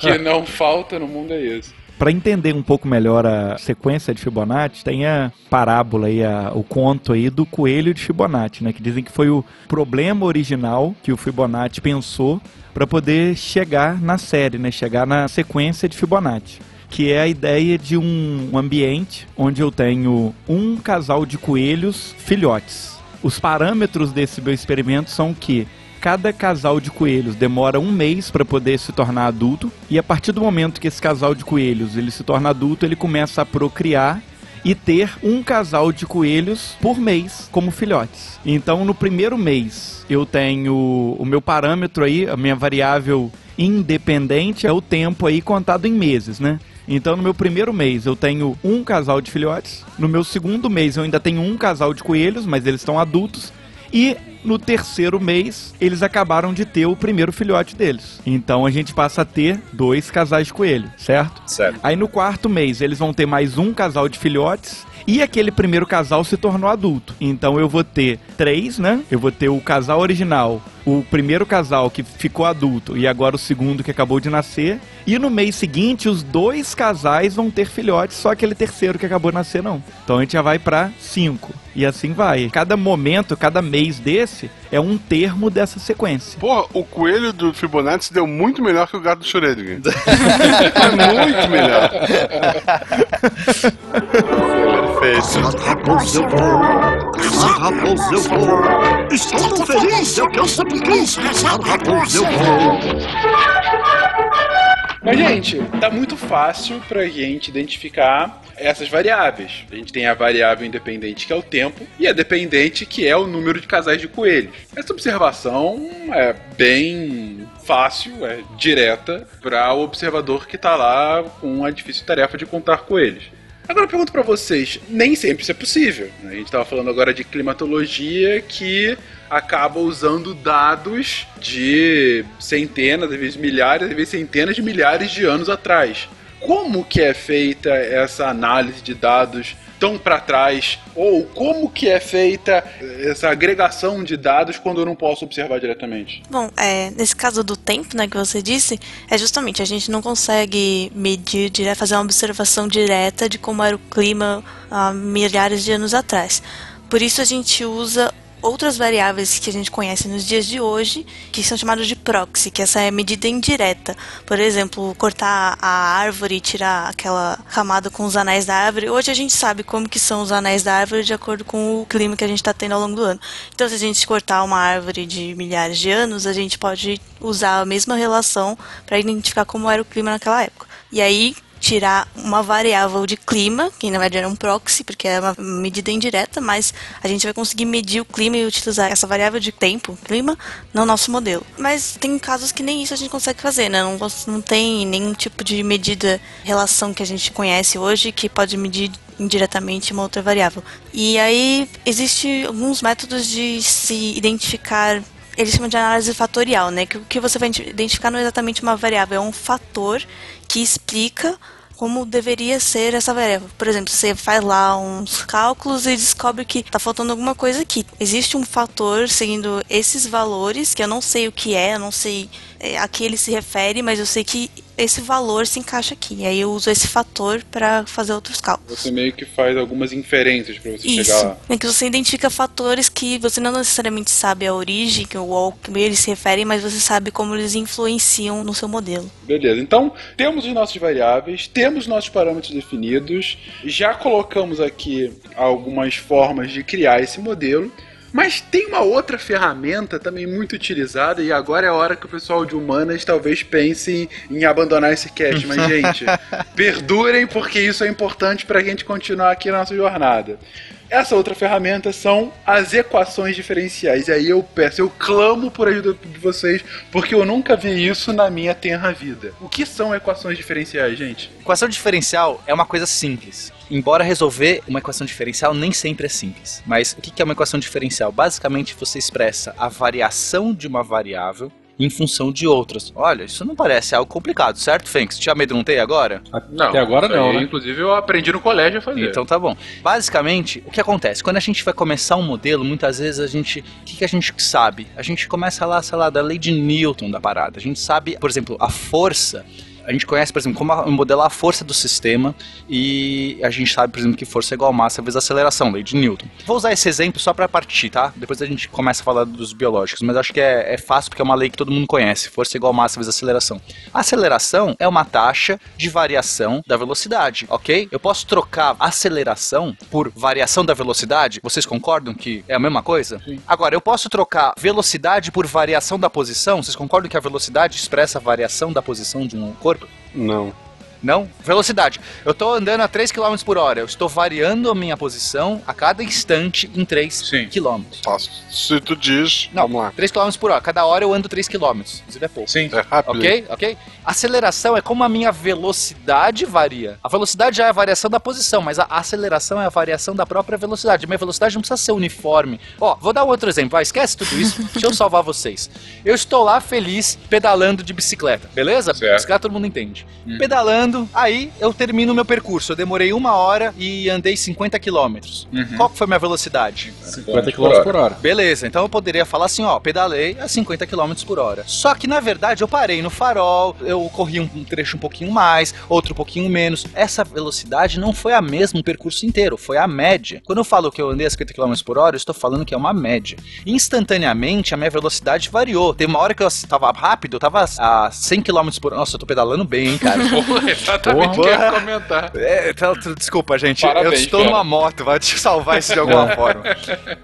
que não falta no mundo é isso. Para entender um pouco melhor a sequência de Fibonacci, tem a parábola aí, a- o conto aí do coelho de Fibonacci, né? Que dizem que foi o problema original que o Fibonacci pensou para poder chegar na série, né? Chegar na sequência de Fibonacci. Que é a ideia de um ambiente onde eu tenho um casal de coelhos filhotes. Os parâmetros desse meu experimento são que cada casal de coelhos demora um mês para poder se tornar adulto e a partir do momento que esse casal de coelhos ele se torna adulto ele começa a procriar e ter um casal de coelhos por mês como filhotes. Então no primeiro mês eu tenho o meu parâmetro aí, a minha variável independente é o tempo aí contado em meses, né? Então, no meu primeiro mês, eu tenho um casal de filhotes. No meu segundo mês, eu ainda tenho um casal de coelhos, mas eles estão adultos. E no terceiro mês, eles acabaram de ter o primeiro filhote deles. Então, a gente passa a ter dois casais de coelho, certo? Certo. Aí no quarto mês eles vão ter mais um casal de filhotes e aquele primeiro casal se tornou adulto. Então eu vou ter três, né? Eu vou ter o casal original, o primeiro casal que ficou adulto e agora o segundo que acabou de nascer. E no mês seguinte, os dois casais vão ter filhotes, só aquele terceiro que acabou de nascer não. Então a gente já vai pra cinco. E assim vai. Cada momento, cada mês desse é um termo dessa sequência. Porra, o coelho do Fibonacci deu muito melhor que o gato do Schrödinger. é muito melhor. Raposo eu vou, raposo eu vou. Estou tão feliz, eu vou. Mas, gente, tá muito fácil pra gente identificar essas variáveis. A gente tem a variável independente, que é o tempo, e a dependente, que é o número de casais de coelhos. Essa observação é bem fácil, é direta, para o observador que tá lá com a difícil tarefa de contar coelhos. Agora eu pergunto pra vocês, nem sempre isso é possível. né? A gente tava falando agora de climatologia que acaba usando dados de centenas, às vezes milhares, às vezes centenas de milhares de anos atrás. Como que é feita essa análise de dados tão para trás? Ou como que é feita essa agregação de dados quando eu não posso observar diretamente? Bom, é, nesse caso do tempo, né, que você disse, é justamente a gente não consegue medir, fazer uma observação direta de como era o clima há milhares de anos atrás. Por isso a gente usa outras variáveis que a gente conhece nos dias de hoje, que são chamadas de proxy, que essa é medida indireta. Por exemplo, cortar a árvore e tirar aquela camada com os anéis da árvore. Hoje a gente sabe como que são os anéis da árvore de acordo com o clima que a gente está tendo ao longo do ano. Então, se a gente cortar uma árvore de milhares de anos, a gente pode usar a mesma relação para identificar como era o clima naquela época. E aí, tirar uma variável de clima, que na verdade era um proxy, porque é uma medida indireta, mas a gente vai conseguir medir o clima e utilizar essa variável de tempo, clima, no nosso modelo. Mas tem casos que nem isso a gente consegue fazer, né? Não, não tem nenhum tipo de medida, relação que a gente conhece hoje que pode medir indiretamente uma outra variável. E aí existe alguns métodos de se identificar eles chamam de análise fatorial, né? Que o que você vai identificar não é exatamente uma variável, é um fator que explica como deveria ser essa variável. Por exemplo, você faz lá uns cálculos e descobre que está faltando alguma coisa aqui. Existe um fator seguindo esses valores, que eu não sei o que é, eu não sei é, a que ele se refere, mas eu sei que esse valor se encaixa aqui. E aí eu uso esse fator para fazer outros cálculos. Você meio que faz algumas inferências para você Isso. chegar lá. É que você identifica fatores que você não necessariamente sabe a origem, que o ao que eles se referem, mas você sabe como eles influenciam no seu modelo. Beleza, então temos os nossos variáveis, temos nossos parâmetros definidos, já colocamos aqui algumas formas de criar esse modelo, mas tem uma outra ferramenta também muito utilizada, e agora é a hora que o pessoal de humanas talvez pense em abandonar esse cast, mas gente, perdurem porque isso é importante para a gente continuar aqui na nossa jornada. Essa outra ferramenta são as equações diferenciais. E aí eu peço, eu clamo por ajuda de vocês, porque eu nunca vi isso na minha tenra vida. O que são equações diferenciais, gente? Equação diferencial é uma coisa simples. Embora resolver uma equação diferencial nem sempre é simples. Mas o que é uma equação diferencial? Basicamente, você expressa a variação de uma variável em função de outras. Olha, isso não parece algo complicado, certo, Fênix? Te amedrontei agora? Não, Até agora não, aí, né? Inclusive eu aprendi no colégio a fazer. Então tá bom. Basicamente, o que acontece? Quando a gente vai começar um modelo, muitas vezes a gente. O que, que a gente sabe? A gente começa lá, sei lá, da lei de Newton da parada. A gente sabe, por exemplo, a força. A gente conhece, por exemplo, como a- modelar a força do sistema e a gente sabe, por exemplo, que força é igual a massa vezes aceleração, lei de Newton. Vou usar esse exemplo só para partir, tá? Depois a gente começa a falar dos biológicos, mas acho que é, é fácil porque é uma lei que todo mundo conhece. Força é igual a massa vezes aceleração. A aceleração é uma taxa de variação da velocidade, ok? Eu posso trocar aceleração por variação da velocidade? Vocês concordam que é a mesma coisa? Agora, eu posso trocar velocidade por variação da posição? Vocês concordam que a velocidade expressa a variação da posição de um corpo? Não. Não? Velocidade. Eu tô andando a 3 km por hora. Eu estou variando a minha posição a cada instante em 3 Sim. km. Posso. Se tu diz, Não, vamos lá. 3 km por hora. Cada hora eu ando 3 km. Inclusive é pouco. Sim. É rápido. Ok? Ok? Aceleração é como a minha velocidade varia. A velocidade já é a variação da posição, mas a aceleração é a variação da própria velocidade. A minha velocidade não precisa ser uniforme. Ó, vou dar um outro exemplo. Vai, esquece tudo isso. Deixa eu salvar vocês. Eu estou lá feliz pedalando de bicicleta, beleza? Certo. Bicicleta todo mundo entende. Pedalando pedalando, aí eu termino o meu percurso. Eu demorei uma hora e andei 50 quilômetros. Qual que foi a minha velocidade? 50 km por hora. Beleza, então eu poderia falar assim, ó, pedalei a 50 km por hora. Só que na verdade eu parei no farol, eu corri um um trecho um pouquinho mais, outro um pouquinho menos. Essa velocidade não foi a mesma o percurso inteiro, foi a média. Quando eu falo que eu andei a 50 km por hora, eu estou falando que é uma média. Instantaneamente a minha velocidade variou. Tem uma hora que eu estava rápido, eu estava a 100 km por hora. Nossa, eu tô pedalando bem, hein, cara. Exatamente o que eu ia comentar. É, tá- desculpa, gente. eu Parabéns, estou cara. numa moto, vai te salvar isso de alguma forma.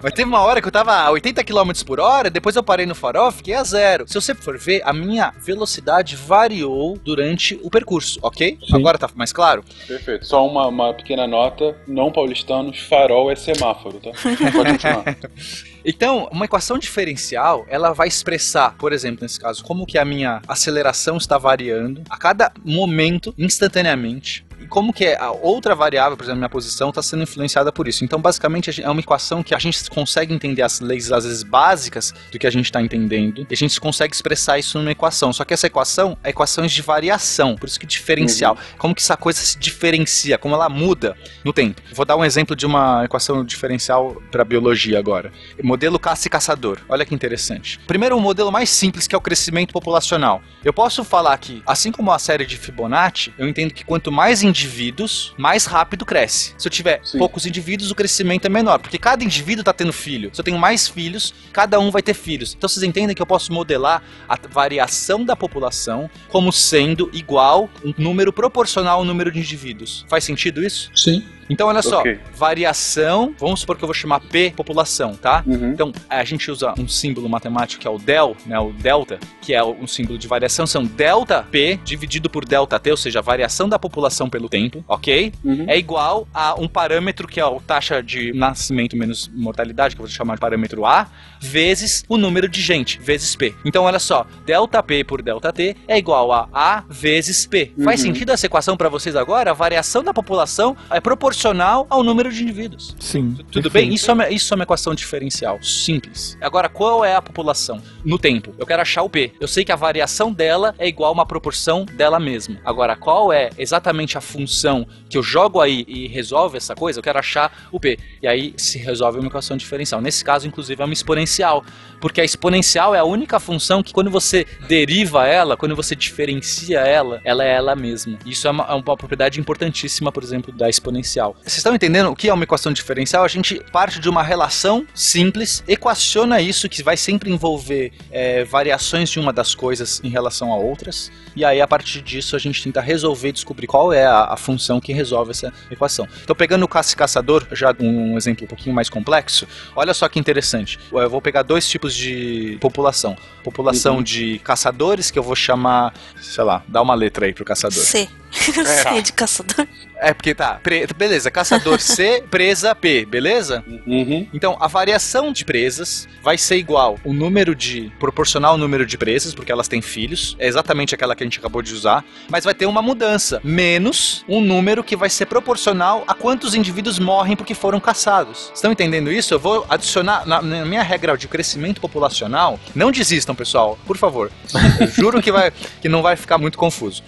Mas teve uma hora que eu tava a 80 km por hora, depois eu parei no farol, fiquei a zero. Se você for ver, a minha velocidade variou durante o percurso, ok? Agora tá mais claro? Perfeito. Só uma, uma pequena nota. Não paulistanos, farol é semáforo, tá? Pode continuar. Então, uma equação diferencial, ela vai expressar, por exemplo, nesse caso, como que a minha aceleração está variando a cada momento, instantaneamente, como que a outra variável, por exemplo, minha posição, está sendo influenciada por isso. Então, basicamente, é uma equação que a gente consegue entender as leis, às vezes, básicas do que a gente está entendendo, e a gente consegue expressar isso numa equação. Só que essa equação é equações de variação, por isso que diferencial. Como que essa coisa se diferencia, como ela muda no tempo. Vou dar um exemplo de uma equação diferencial para biologia agora. Modelo caça e caçador. Olha que interessante. Primeiro, o modelo mais simples, que é o crescimento populacional. Eu posso falar que, assim como a série de Fibonacci, eu entendo que quanto mais indivíduos, mais rápido cresce. Se eu tiver Sim. poucos indivíduos, o crescimento é menor, porque cada indivíduo está tendo filho. Se eu tenho mais filhos, cada um vai ter filhos. Então vocês entendem que eu posso modelar a variação da população como sendo igual um número proporcional ao número de indivíduos. Faz sentido isso? Sim. Então, olha só, Ok. variação, vamos supor que eu vou chamar P população, tá? Uhum. Então, a gente usa um símbolo matemático que é o del, né, o delta, que é um símbolo de variação, são delta P dividido por delta T, ou seja, a variação da população pelo tempo, ok? Uhum. É igual a um parâmetro que é a taxa de nascimento menos mortalidade, que eu vou chamar de parâmetro A, vezes o número de gente, vezes P. Então, olha só, delta P por delta T é igual a A vezes P. Faz Uhum. sentido essa equação para vocês agora? A variação da população é proporcional ao número de indivíduos. Sim. Tudo perfeito. bem? Isso é, uma, isso é uma equação diferencial, simples. Agora, qual é a população? No tempo. Eu quero achar o P. Eu sei que a variação dela é igual a uma proporção dela mesma. Agora, qual é exatamente a função que eu jogo aí e resolve essa coisa? Eu quero achar o P. E aí se resolve uma equação diferencial. Nesse caso, inclusive, é uma exponencial. Porque a exponencial é a única função que quando você deriva ela, quando você diferencia ela, ela é ela mesma. Isso é uma, é uma propriedade importantíssima, por exemplo, da exponencial. Vocês estão entendendo o que é uma equação diferencial? A gente parte de uma relação simples, equaciona isso, que vai sempre envolver é, variações de uma das coisas em relação a outras, e aí a partir disso a gente tenta resolver, descobrir qual é a, a função que resolve essa equação. Então, pegando o caça e caçador, já um exemplo um pouquinho mais complexo, olha só que interessante. Eu vou pegar dois tipos de população. População de caçadores, que eu vou chamar, sei lá, dá uma letra aí pro caçador. C. C de caçador. É porque tá, pre- beleza, caçador C, presa P, beleza? Uhum. Então, a variação de presas vai ser igual o número de. proporcional ao número de presas, porque elas têm filhos. É exatamente aquela que a gente acabou de usar. Mas vai ter uma mudança. Menos um número que vai ser proporcional a quantos indivíduos morrem porque foram caçados. Estão entendendo isso? Eu vou adicionar na, na minha regra de crescimento populacional. Não desistam, pessoal, por favor. Eu juro que, vai, que não vai ficar muito confuso.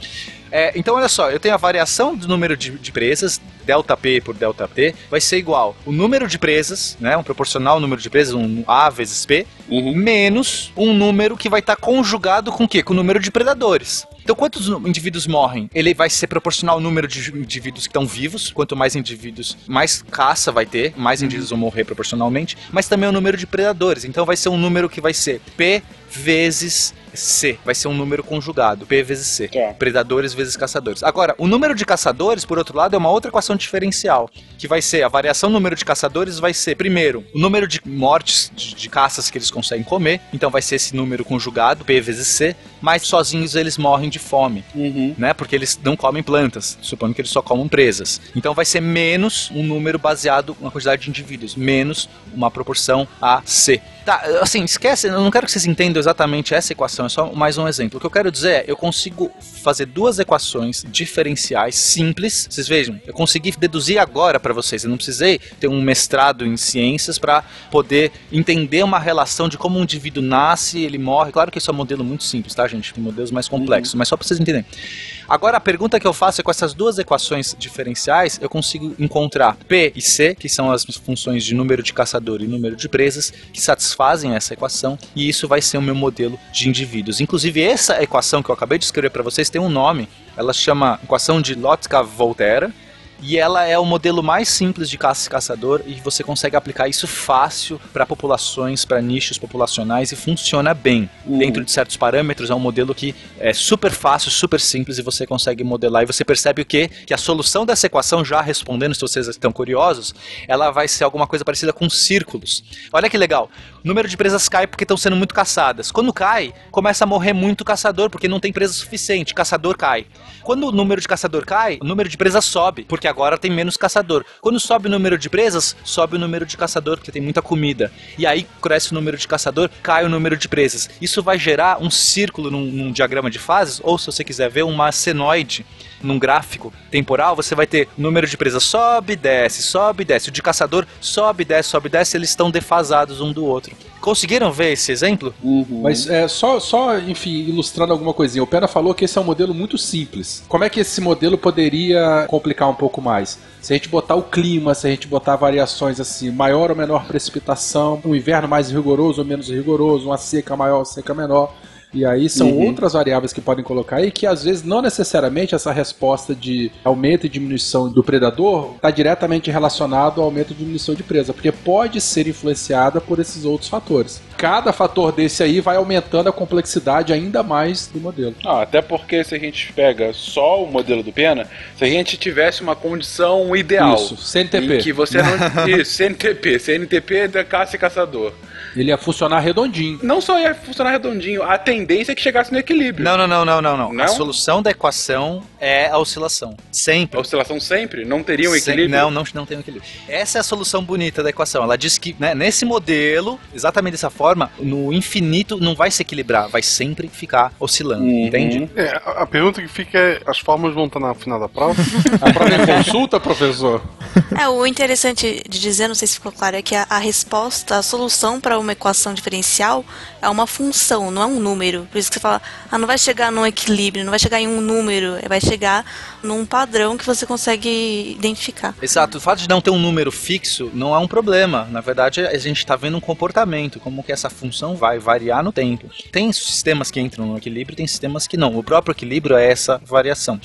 É, então, olha só, eu tenho a variação do número de, de presas, delta P por delta T, vai ser igual o número de presas, né, um proporcional ao número de presas, um A vezes P, Uhum. menos um número que vai estar conjugado com o quê? Com o número de predadores. Então, quantos indivíduos morrem? Ele vai ser proporcional ao número de indivíduos que estão vivos. Quanto mais indivíduos, mais caça vai ter, mais indivíduos vão morrer proporcionalmente, mas também o número de predadores. Então, vai ser um número que vai ser P vezes C. Vai ser um número conjugado, P vezes C. Tá. Predadores vezes caçadores. Agora, o número de caçadores, por outro lado, é uma outra equação diferencial, que vai ser a variação do número de caçadores vai ser, primeiro, o número de mortes de, de caças que eles conseguem comer, então vai ser esse número conjugado, P vezes C, mas sozinhos eles morrem de fome, Uhum. né? Porque eles não comem plantas, supondo que eles só comam presas. Então vai ser menos um número baseado na quantidade de indivíduos, menos uma proporção a C. Tá, assim, esquece, eu não quero que vocês entendam exatamente essa equação, é só mais um exemplo. O que eu quero dizer é, eu consigo fazer duas equações diferenciais simples. Vocês vejam, eu consegui deduzir agora para vocês. Eu não precisei ter um mestrado em ciências para poder entender uma relação de como um indivíduo nasce, ele morre. Claro que isso é um modelo muito simples, tá, gente? Modelos mais complexos, mas só para vocês entenderem. Agora a pergunta que eu faço é com essas duas equações diferenciais, eu consigo encontrar P e C, que são as funções de número de caçador e número de presas, que satisfazem essa equação, e isso vai ser o meu modelo de indivíduos. Inclusive essa equação que eu acabei de escrever para vocês tem um nome, ela chama equação de Lotka-Volterra, e ela é o modelo mais simples de caça e caçador e você consegue aplicar isso fácil para populações, para nichos populacionais e funciona bem. Dentro de certos parâmetros é um modelo que é super fácil, super simples e você consegue modelar e você percebe o que que a solução dessa equação já respondendo, se vocês estão curiosos, ela vai ser alguma coisa parecida com círculos. Olha que legal. O número de presas cai porque estão sendo muito caçadas. Quando cai, começa a morrer muito caçador porque não tem presa suficiente. Caçador cai. Quando o número de caçador cai, o número de presas sobe, porque agora tem menos caçador. Quando sobe o número de presas, sobe o número de caçador, porque tem muita comida. E aí cresce o número de caçador, cai o número de presas. Isso vai gerar um círculo num, num diagrama de fases, ou se você quiser ver, uma senoide num gráfico temporal, você vai ter o número de presas sobe, desce, sobe, desce. O de caçador sobe, desce, sobe, desce. Eles estão defasados um do outro. Conseguiram ver esse exemplo? Mas é, só, só, enfim, ilustrando alguma coisinha. O Pena falou que esse é um modelo muito simples. Como é que esse modelo poderia complicar um pouco mais? Se a gente botar o clima, se a gente botar variações assim, maior ou menor precipitação, um inverno mais rigoroso ou menos rigoroso, uma seca maior ou seca menor. E aí são Uhum. outras variáveis que podem colocar aí que às vezes não necessariamente essa resposta de aumento e diminuição do predador está diretamente relacionado ao aumento e diminuição de presa, porque pode ser influenciada por esses outros fatores. Cada fator desse aí vai aumentando a complexidade ainda mais do modelo. Ah, até porque se a gente pega só o modelo do Pena, se a gente tivesse uma condição ideal. Isso, CNTP. Em que você não. Isso, CNTP, CNTP da caça e caçador. Ele ia funcionar redondinho. Não só ia funcionar redondinho, a tendência é que chegasse no equilíbrio. Não, não, não, não, não, não. A solução da equação é a oscilação. Sempre. A oscilação sempre? Não teria um Sem- equilíbrio? Não, não, não tem um equilíbrio. Essa é a solução bonita da equação. Ela diz que né, nesse modelo, exatamente dessa forma, no infinito não vai se equilibrar, vai sempre ficar oscilando, Uhum. entende? É, a, pergunta que fica é: as fórmulas vão estar no final da prova? A prova é consulta, professor? É, o interessante de dizer, não sei se ficou claro, é que a, a resposta, a solução para uma equação diferencial é uma função, não é um número. Por isso que você fala, ah, não vai chegar num equilíbrio, não vai chegar em um número, é, vai chegar num padrão que você consegue identificar. Exato, o fato de não ter um número fixo não é um problema. Na verdade, a gente está vendo um comportamento, como que essa função vai variar no tempo. Tem sistemas que entram no equilíbrio, tem sistemas que não. O próprio equilíbrio é essa variação.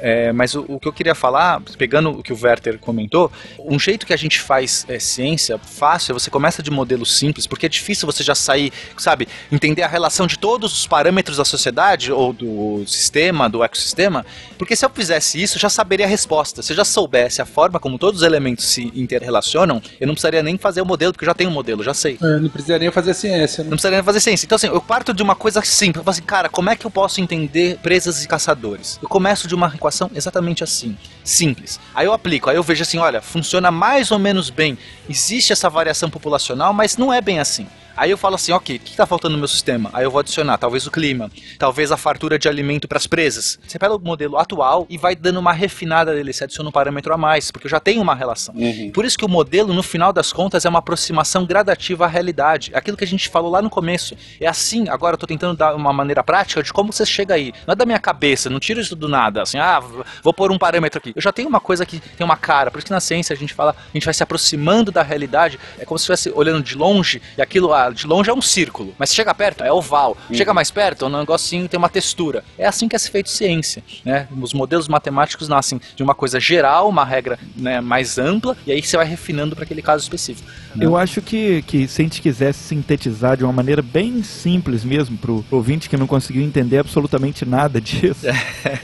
É, mas o, o que eu queria falar, pegando o que o Werther comentou, um jeito que a gente faz é, ciência fácil, você começa de modelos simples, porque é difícil você já sair, sabe, entender a relação de todos os parâmetros da sociedade ou do sistema, do ecossistema, porque se eu fizesse isso, eu já saberia a resposta. Se eu já soubesse a forma como todos os elementos se interrelacionam, eu não precisaria nem fazer o modelo, porque eu já tenho o modelo, já sei. É, não precisaria fazer ciência, né? Não precisaria fazer ciência. Então, assim, eu parto de uma coisa simples. Eu falo assim, cara, como é que eu posso entender presas e caçadores? Eu começo de uma equação exatamente assim, simples. Aí eu aplico, aí eu vejo assim, olha, funciona mais ou menos bem. Existe essa variação populacional, mas não é bem assim. Aí eu falo assim, ok, o que está faltando no meu sistema? Aí eu vou adicionar talvez o clima, talvez a fartura de alimento para as presas. Você pega o modelo atual e vai dando uma refinada dele, você adiciona um parâmetro a mais, porque eu já tenho uma relação. Por isso que o modelo, no final das contas, é uma aproximação gradativa à realidade. Aquilo que a gente falou lá no começo. É assim, agora eu tô tentando dar uma maneira prática de como você chega aí. Não é da minha cabeça, não tiro isso do nada, assim, ah, vou pôr um parâmetro aqui. Eu já tenho uma coisa que tem uma cara, por isso que na ciência a gente fala, a gente vai se aproximando da realidade, é como se estivesse olhando de longe, e aquilo, ah, de longe é um círculo, mas chega perto, é oval. Chega mais perto, é um negocinho tem uma textura. É assim que é se feito ciência, né? Os modelos matemáticos nascem de uma coisa geral, uma regra né, mais ampla, e aí você vai refinando para aquele caso específico. Eu acho que, que se a gente quisesse sintetizar de uma maneira bem simples mesmo pro ouvinte que não conseguiu entender absolutamente nada disso,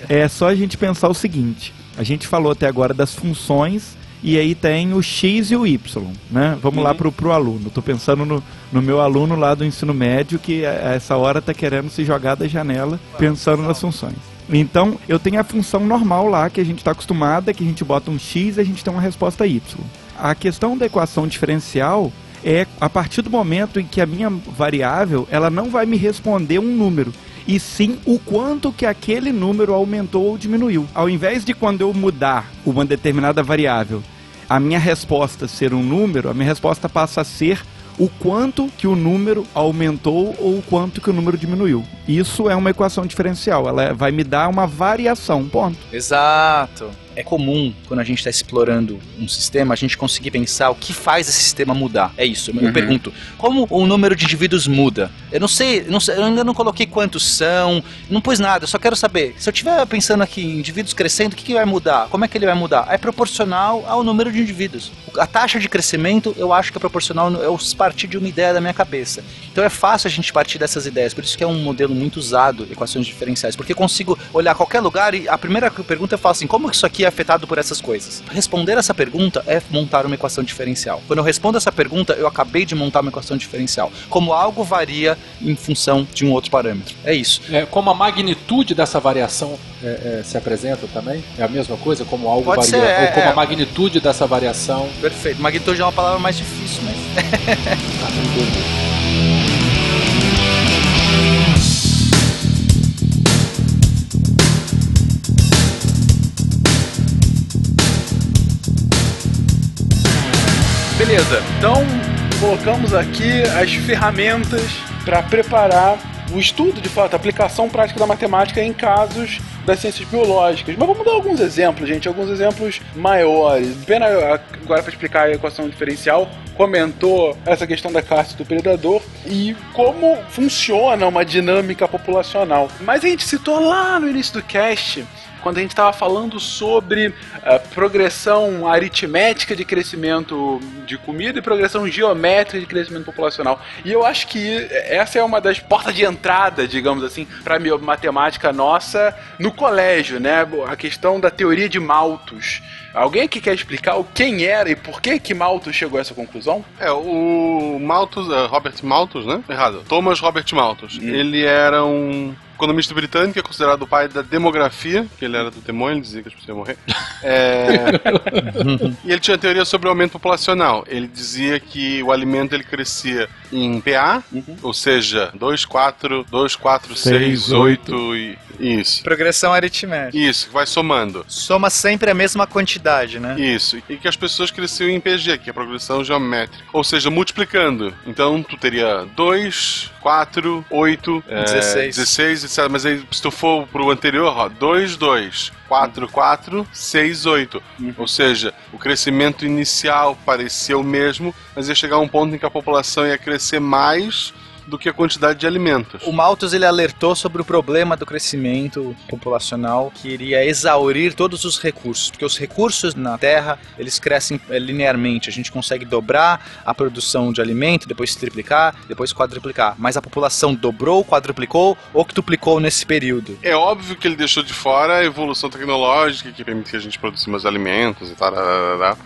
é só a gente pensar o seguinte: a gente falou até agora das funções e aí tem o x e o y, né? Vamos lá pro, pro aluno. Tô pensando no, no meu aluno lá do ensino médio que a a essa hora tá querendo se jogar da janela pensando nas funções. Então, eu tenho a função normal lá que a gente está acostumada, que a gente bota um x e a gente tem uma resposta y. A questão da equação diferencial é a partir do momento em que a minha variável ela não vai me responder um número e sim o quanto que aquele número aumentou ou diminuiu. Ao invés de quando eu mudar uma determinada variável, a minha resposta ser um número, a minha resposta passa a ser o quanto que o número aumentou ou o quanto que o número diminuiu. Isso é uma equação diferencial, ela vai me dar uma variação, ponto. Exato. É comum, quando a gente está explorando um sistema, a gente conseguir pensar o que faz esse sistema mudar. É isso. Eu Uhum. pergunto, como o número de indivíduos muda? Eu não sei, eu não sei- eu ainda não coloquei quantos são, não pus nada, eu só quero saber. Se eu estiver pensando aqui em indivíduos crescendo, o que, que vai mudar? Como é que ele vai mudar? É proporcional ao número de indivíduos. A taxa de crescimento, eu acho que é proporcional, eu partir de uma ideia da minha cabeça. Então é fácil a gente partir dessas ideias, por isso que é um modelo muito usado, equações diferenciais, porque eu consigo olhar qualquer lugar e a primeira pergunta eu falo assim, como que isso aqui é afetado por essas coisas? Responder essa pergunta é montar uma equação diferencial. Quando eu respondo essa pergunta, eu acabei de montar uma equação diferencial. Como algo varia em função de um outro parâmetro. É isso. É, como a magnitude dessa variação é, é, se apresenta também? É a mesma coisa? Como algo Pode varia? ser, é, ou como é. a magnitude dessa variação? Perfeito. Magnitude é uma palavra mais difícil, mas... Beleza, então colocamos aqui as ferramentas para preparar o estudo de fato, a aplicação prática da matemática em casos das ciências biológicas. Mas vamos dar alguns exemplos, gente, alguns exemplos maiores. Pena agora para explicar a equação diferencial, comentou essa questão da classe do predador e como funciona uma dinâmica populacional. Mas a gente citou lá no início do cast quando a gente estava falando sobre a progressão aritmética de crescimento de comida e progressão geométrica de crescimento populacional. E eu acho que essa é uma das portas de entrada, digamos assim, para a matemática nossa no colégio, né? A questão da teoria de Malthus. Alguém aqui quer explicar o quem era e por que que Malthus chegou a essa conclusão? É, o Malthus, eh, Robert Malthus, né? Errado. Thomas Robert Malthus. Ele era um economista britânico, é considerado o pai da demografia, que ele era do demônio, ele dizia que as pessoas iam morrer. É... e ele tinha teoria sobre o aumento populacional. Ele dizia que o alimento ele crescia em PA, ou seja, 2, 4, 2, 4, 6, Seis, 8 e... Isso. Progressão aritmética. Isso, que vai somando. Soma sempre a mesma quantidade, né? Isso, e que as pessoas cresciam em PG, que é a progressão geométrica. Ou seja, multiplicando. Então tu teria 2, 4, 8, 16. 16, etc. Mas aí, se tu for pro anterior, ó, 2, 2. 4, 4, 6, 8. Ou seja, o crescimento inicial parecia o mesmo, mas ia chegar um ponto em que a população ia crescer mais do que a quantidade de alimentos. O Malthus ele alertou sobre o problema do crescimento populacional que iria exaurir todos os recursos, porque os recursos na Terra eles crescem eh, linearmente. A gente consegue dobrar a produção de alimento, depois triplicar, depois quadruplicar. Mas a população dobrou, quadruplicou ou quintuplicou nesse período. É óbvio que ele deixou de fora a evolução tecnológica que permite que a gente produza mais alimentos e tal.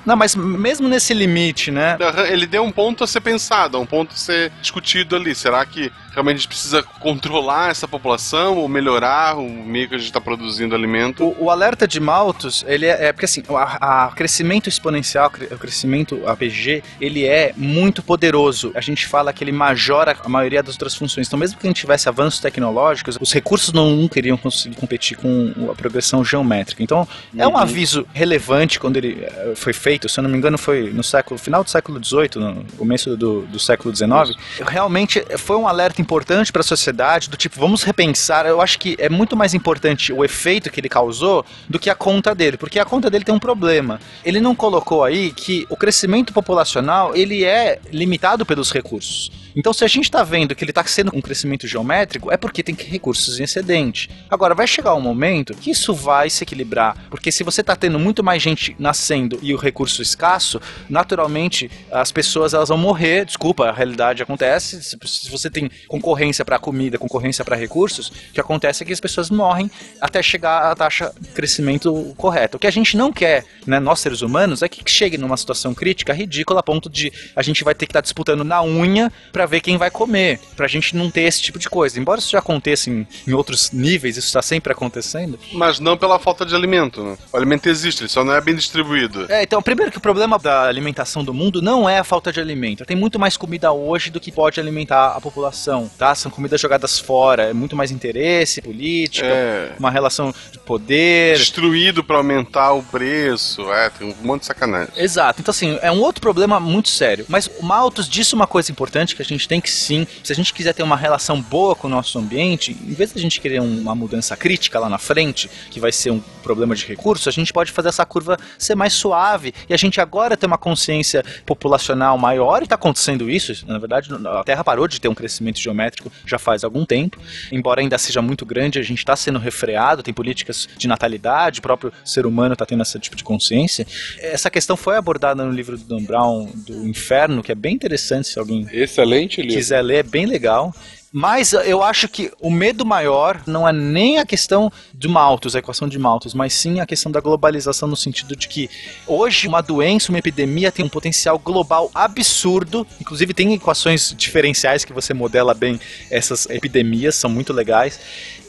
Não, mas mesmo nesse limite, né? Ele deu um ponto a ser pensado, um ponto a ser discutido ali. Será que realmente a gente precisa controlar essa população ou melhorar o meio que a gente está produzindo alimento? O, o alerta de Malthus, ele é, é porque assim, o a- a crescimento exponencial, o crescimento APG, ele é muito poderoso. A gente fala que ele majora a maioria das outras funções. Então, mesmo que a gente tivesse avanços tecnológicos, os recursos não nunca iriam conseguir competir com a progressão geométrica. Então, é um Uhum. aviso relevante quando ele eh, foi feito. Se eu não me engano, foi no século final do século XVIII, no começo do, do século XIX. Realmente foi um alerta importante para a sociedade do tipo, vamos repensar. Eu acho que é muito mais importante o efeito que ele causou do que a conta dele, porque a conta dele tem um problema. Ele não colocou aí que o crescimento populacional ele é limitado pelos recursos. Então, se a gente está vendo que ele está sendo um crescimento geométrico, é porque tem recursos em excedente. Agora, vai chegar um momento que isso vai se equilibrar, porque se você está tendo muito mais gente nascendo e o recurso escasso, naturalmente as pessoas elas vão morrer. Desculpa, a realidade acontece. Se se você tem concorrência para comida, concorrência para recursos, o que acontece é que as pessoas morrem até chegar à taxa de crescimento correta. O que a gente não quer, né, nós seres humanos, é que chegue numa situação crítica ridícula a ponto de a gente vai ter que estar disputando na unha para ver quem vai comer, pra gente não ter esse tipo de coisa. Embora isso já aconteça em, em outros níveis, isso está sempre acontecendo. Mas não pela falta de alimento, né? O alimento existe, ele só não é bem distribuído. É, então, primeiro que o problema da alimentação do mundo não é a falta de alimento. Tem muito mais comida hoje do que pode alimentar a população, tá? São comidas jogadas fora, é muito mais interesse, política, É. uma relação de poder. Destruído pra aumentar o preço. É, tem um monte de sacanagem. Exato. Então, assim, é um outro problema muito sério. Mas o Malthus disse uma coisa importante que a gente tem que sim, se a gente quiser ter uma relação boa com o nosso ambiente, em vez da gente querer um- uma mudança crítica lá na frente, que vai ser um problema de recurso, a gente pode fazer essa curva ser mais suave. E a gente agora tem uma consciência populacional maior, e está acontecendo isso. Na verdade, a Terra parou de ter um crescimento geométrico já faz algum tempo. Embora ainda seja muito grande, a gente está sendo refreado, tem políticas de natalidade, o próprio ser humano está tendo esse tipo de consciência. Essa questão foi abordada no livro do Dan Brown, do Inferno, que é bem interessante se alguém Excelente livro. quiser ler, é bem legal. Mas eu acho que o medo maior não é nem a questão de Malthus, a equação de Malthus, mas sim a questão da globalização no sentido de que hoje uma doença, uma epidemia tem um potencial global absurdo. Inclusive tem equações diferenciais que você modela bem essas epidemias, são muito legais.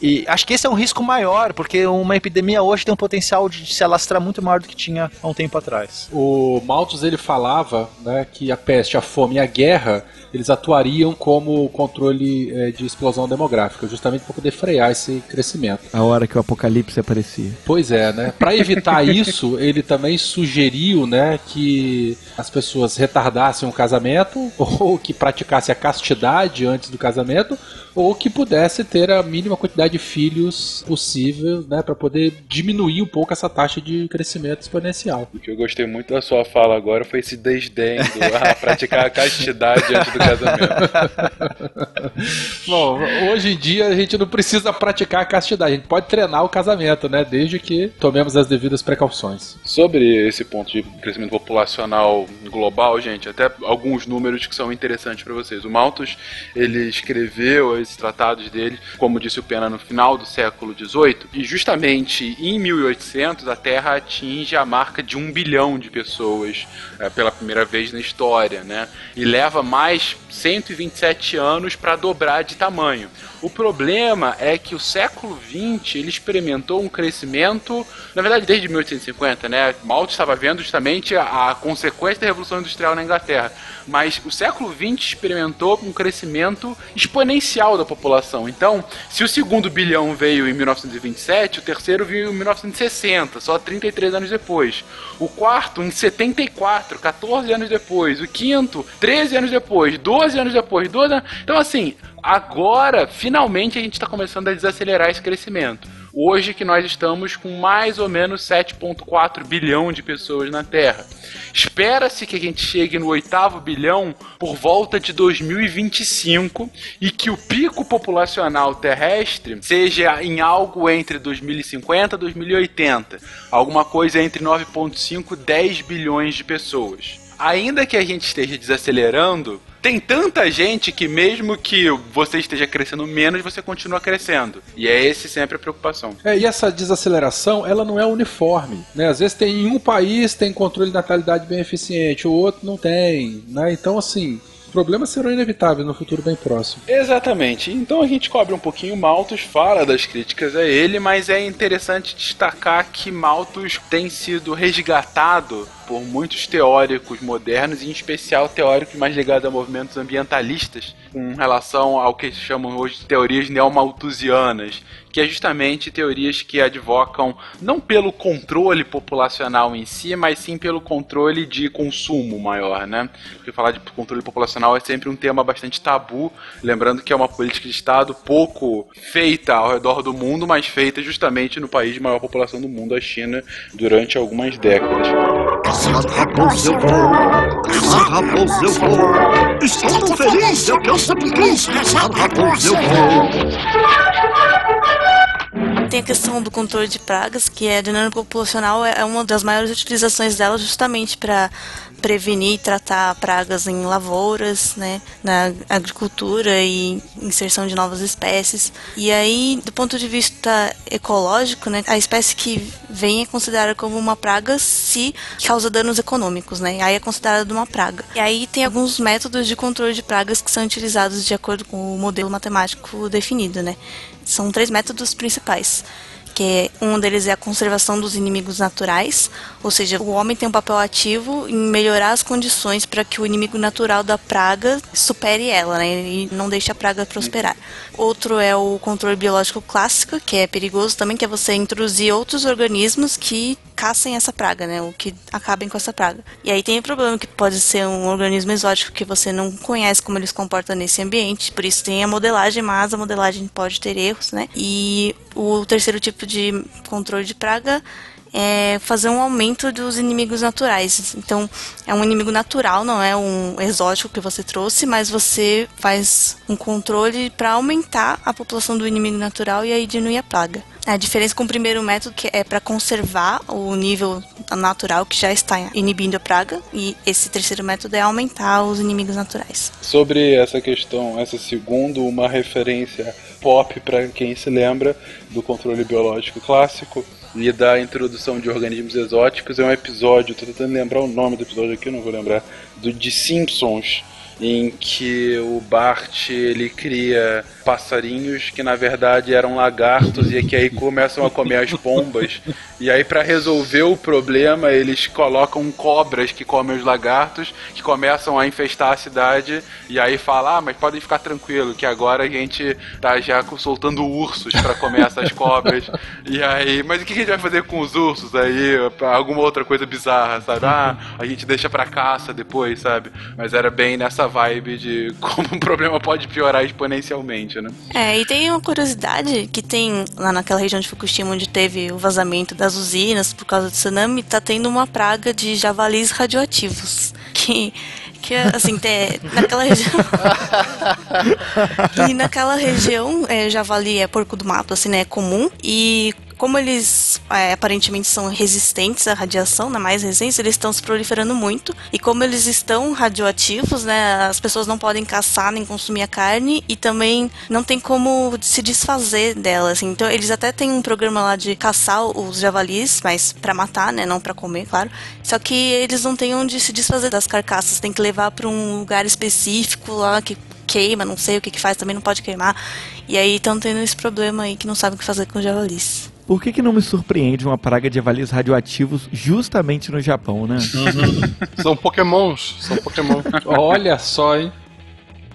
E acho que esse é um risco maior, porque uma epidemia hoje tem um potencial de se alastrar muito maior do que tinha há um tempo atrás. O Malthus ele falava né, que a peste, a fome e a guerra eles atuariam como controle eh, de explosão demográfica, justamente para poder frear esse crescimento. A hora que o apocalipse aparecia. Pois é, né? Para evitar isso, ele também sugeriu, né, que as pessoas retardassem o casamento ou que praticassem a castidade antes do casamento ou que pudesse ter a mínima quantidade de filhos possível, né, para poder diminuir um pouco essa taxa de crescimento exponencial. O que eu gostei muito da sua fala agora foi esse desdém do ah, praticar a castidade antes do casamento. Bom, hoje em dia a gente não precisa praticar a castidade, a gente pode treinar o casamento, né, desde que tomemos as devidas precauções. Sobre esse ponto de crescimento populacional global, gente, até alguns números que são interessantes para vocês. O Malthus, ele escreveu esses tratados dele, como disse o Pena, no final do século XVIII, e justamente em 1800 a Terra atinge a marca de um bilhão de pessoas eh, pela primeira vez na história, né? E leva mais 127 anos para dobrar de tamanho. O problema é que o século XX ele experimentou um crescimento, na verdade desde 1850, né? Malthus estava vendo justamente a, a consequência da Revolução Industrial na Inglaterra, mas o século XX experimentou um crescimento exponencial da população. Então, se o segundo bilhão veio em 1927, o terceiro veio em 1960, só 33 anos depois. O quarto em 74, 14 anos depois. O quinto, 13 anos depois, 12 anos depois, 12 anos... Então, assim, agora, finalmente, a gente está começando a desacelerar esse crescimento. Hoje que nós estamos com mais ou menos 7,4 bilhão de pessoas na Terra. Espera-se que a gente chegue no oitavo bilhão por volta de 2025 e que o pico populacional terrestre seja em algo entre 2050 e 2080, alguma coisa entre 9,5 e 10 bilhões de pessoas. Ainda que a gente esteja desacelerando, tem tanta gente que mesmo que você esteja crescendo menos, você continua crescendo. E é esse sempre a preocupação. É, e essa desaceleração, ela não é uniforme, né? Às vezes tem em um país tem controle de natalidade bem eficiente, o outro não tem, né? Então assim, problemas serão inevitáveis no futuro bem próximo. Exatamente. Então a gente cobre um pouquinho Malthus, fala das críticas a ele, mas é interessante destacar que Malthus tem sido resgatado por muitos teóricos modernos, em especial teóricos mais ligados a movimentos ambientalistas, com relação ao que chamam hoje de teorias neomalthusianas, que é justamente teorias que advocam não pelo controle populacional em si, mas sim pelo controle de consumo maior, né? Porque falar de controle populacional é sempre um tema bastante tabu, lembrando que é uma política de Estado pouco feita ao redor do mundo, mas feita justamente no país de maior população do mundo, a China, durante algumas décadas. Caçar raposa eu vou, caçar raposa eu vou. Estou tão feliz, eu que eu sempre quis. Caçar raposa eu vou. Tem a questão do controle de pragas, que é a dinâmica populacional é uma das maiores utilizações dela justamente para prevenir e tratar pragas em lavouras, né, na agricultura e inserção de novas espécies. E aí, do ponto de vista ecológico, né, a espécie que vem é considerada como uma praga se causa danos econômicos, né? Aí é considerada uma praga. E aí tem alguns métodos de controle de pragas que são utilizados de acordo com o modelo matemático definido, né? São três métodos principais que um deles é a conservação dos inimigos naturais, ou seja, o homem tem um papel ativo em melhorar as condições para que o inimigo natural da praga supere ela, né, e não deixe a praga prosperar. Outro é o controle biológico clássico, que é perigoso também, que é você introduzir outros organismos que caçem essa praga, né? Ou que acabem com essa praga. E aí tem o problema que pode ser um organismo exótico que você não conhece como ele se nesse ambiente, por isso tem a modelagem, mas a modelagem pode ter erros, né? E o terceiro tipo de controle de praga é fazer um aumento dos inimigos naturais. Então, é um inimigo natural, não é um exótico que você trouxe, mas você faz um controle para aumentar a população do inimigo natural e aí diminuir a praga. A diferença com o primeiro método que é para conservar o nível natural que já está inibindo a praga e esse terceiro método é aumentar os inimigos naturais. Sobre essa questão, essa segundo, uma referência pop para quem se lembra do controle biológico clássico e da introdução de organismos exóticos. É um episódio, tô tentando lembrar o nome do episódio aqui, não vou lembrar, do de Simpsons, em que o Bart ele cria passarinhos que na verdade eram lagartos e que aí começam a comer as pombas. E aí para resolver o problema, eles colocam cobras que comem os lagartos, que começam a infestar a cidade e aí fala: "Ah, mas podem ficar tranquilo que agora a gente tá já soltando ursos para comer essas cobras". E aí, mas o que a gente vai fazer com os ursos aí? Alguma outra coisa bizarra, sabe? Ah, a gente deixa para caça depois, sabe? Mas era bem nessa vibe de como um problema pode piorar exponencialmente, né? É, e tem uma curiosidade que tem lá naquela região de Fukushima onde teve o vazamento das usinas por causa do tsunami, tá tendo uma praga de javalis radioativos. Que que assim tem, naquela região e naquela região é, javali é porco do mato assim né é comum e como eles é, aparentemente são resistentes à radiação, né, mais resistentes, eles estão se proliferando muito. E como eles estão radioativos, né, as pessoas não podem caçar nem consumir a carne e também não tem como se desfazer delas. Assim. Então eles até têm um programa lá de caçar os javalis, mas para matar, né, não para comer, claro. Só que eles não têm onde se desfazer das carcaças, tem que levar para um lugar específico lá que queima, não sei o que que faz, também não pode queimar. E aí estão tendo esse problema aí que não sabem o que fazer com os javalis. Por que, que não me surpreende uma praga de javalis radioativos justamente no Japão, né? são pokémons, são pokémon. Olha só, hein?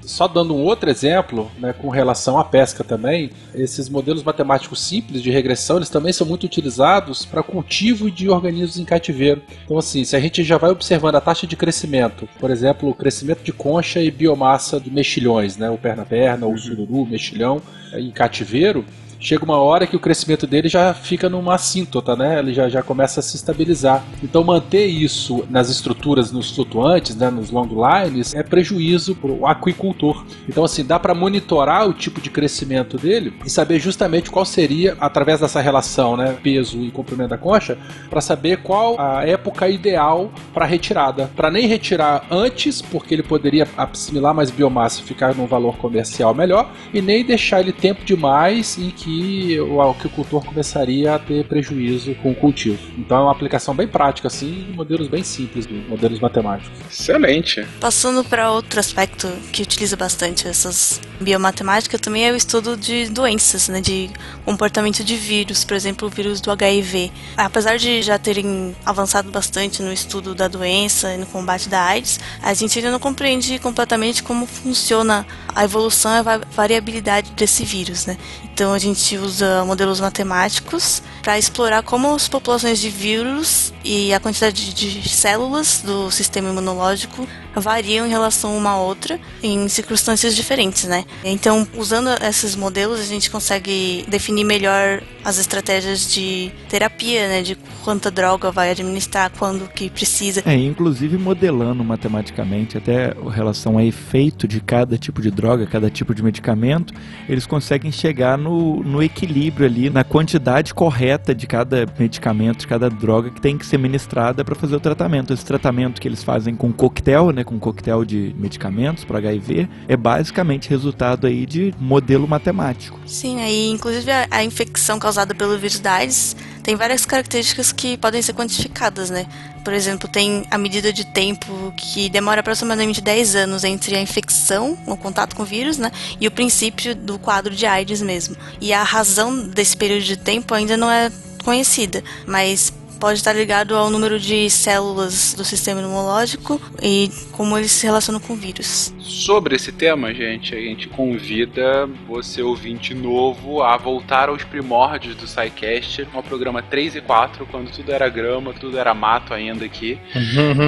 Só dando um outro exemplo, né, com relação à pesca também, esses modelos matemáticos simples de regressão, eles também são muito utilizados para cultivo de organismos em cativeiro. Então, assim, se a gente já vai observando a taxa de crescimento, por exemplo, o crescimento de concha e biomassa de mexilhões, né, o perna-perna, o sururu, o mexilhão, em cativeiro, chega uma hora que o crescimento dele já fica numa assíntota, né? Ele já, já começa a se estabilizar. Então manter isso nas estruturas, nos flutuantes, né, nos long lines, é prejuízo para o aquicultor. Então assim, dá para monitorar o tipo de crescimento dele e saber justamente qual seria, através dessa relação, né, peso e comprimento da concha, para saber qual a época ideal para retirada. Para nem retirar antes, porque ele poderia assimilar mais biomassa e ficar num valor comercial melhor, e nem deixar ele tempo demais em que o agricultor começaria a ter prejuízo com o cultivo. Então é uma aplicação bem prática, assim, de modelos bem simples, de modelos matemáticos. Excelente. Passando para outro aspecto que utiliza bastante essas biomatemáticas, também é o estudo de doenças, né, de comportamento de vírus, por exemplo, o vírus do HIV. Apesar de já terem avançado bastante no estudo da doença e no combate da AIDS, a gente ainda não compreende completamente como funciona a evolução e a variabilidade desse vírus, né? Então a gente usa modelos matemáticos para explorar como as populações de vírus e a quantidade de células do sistema imunológico variam em relação uma outra em circunstâncias diferentes, né? Então, usando esses modelos, a gente consegue definir melhor as estratégias de terapia, né? De quanta droga vai administrar, quando que precisa. É, inclusive modelando matematicamente até relação a efeito de cada tipo de droga, cada tipo de medicamento, eles conseguem chegar no, no equilíbrio ali, na quantidade correta de cada medicamento, de cada droga que tem que ser ministrada para fazer o tratamento. Esse tratamento que eles fazem com coquetel, né? Com coquetel de medicamentos para HIV, é basicamente resultado aí de modelo matemático. Sim, aí inclusive a, a infecção causada pelo vírus da AIDS tem várias características que podem ser quantificadas, né? Por exemplo, tem a medida de tempo que demora aproximadamente 10 anos entre a infecção, o contato com o vírus, né? E o princípio do quadro de AIDS mesmo. E a razão desse período de tempo ainda não é conhecida, mas pode estar ligado ao número de células do sistema imunológico e como eles se relacionam com o vírus. Sobre esse tema, gente, a gente convida você, ouvinte novo, a voltar aos primórdios do SciCast, no programa 3 e 4, quando tudo era grama, tudo era mato ainda aqui,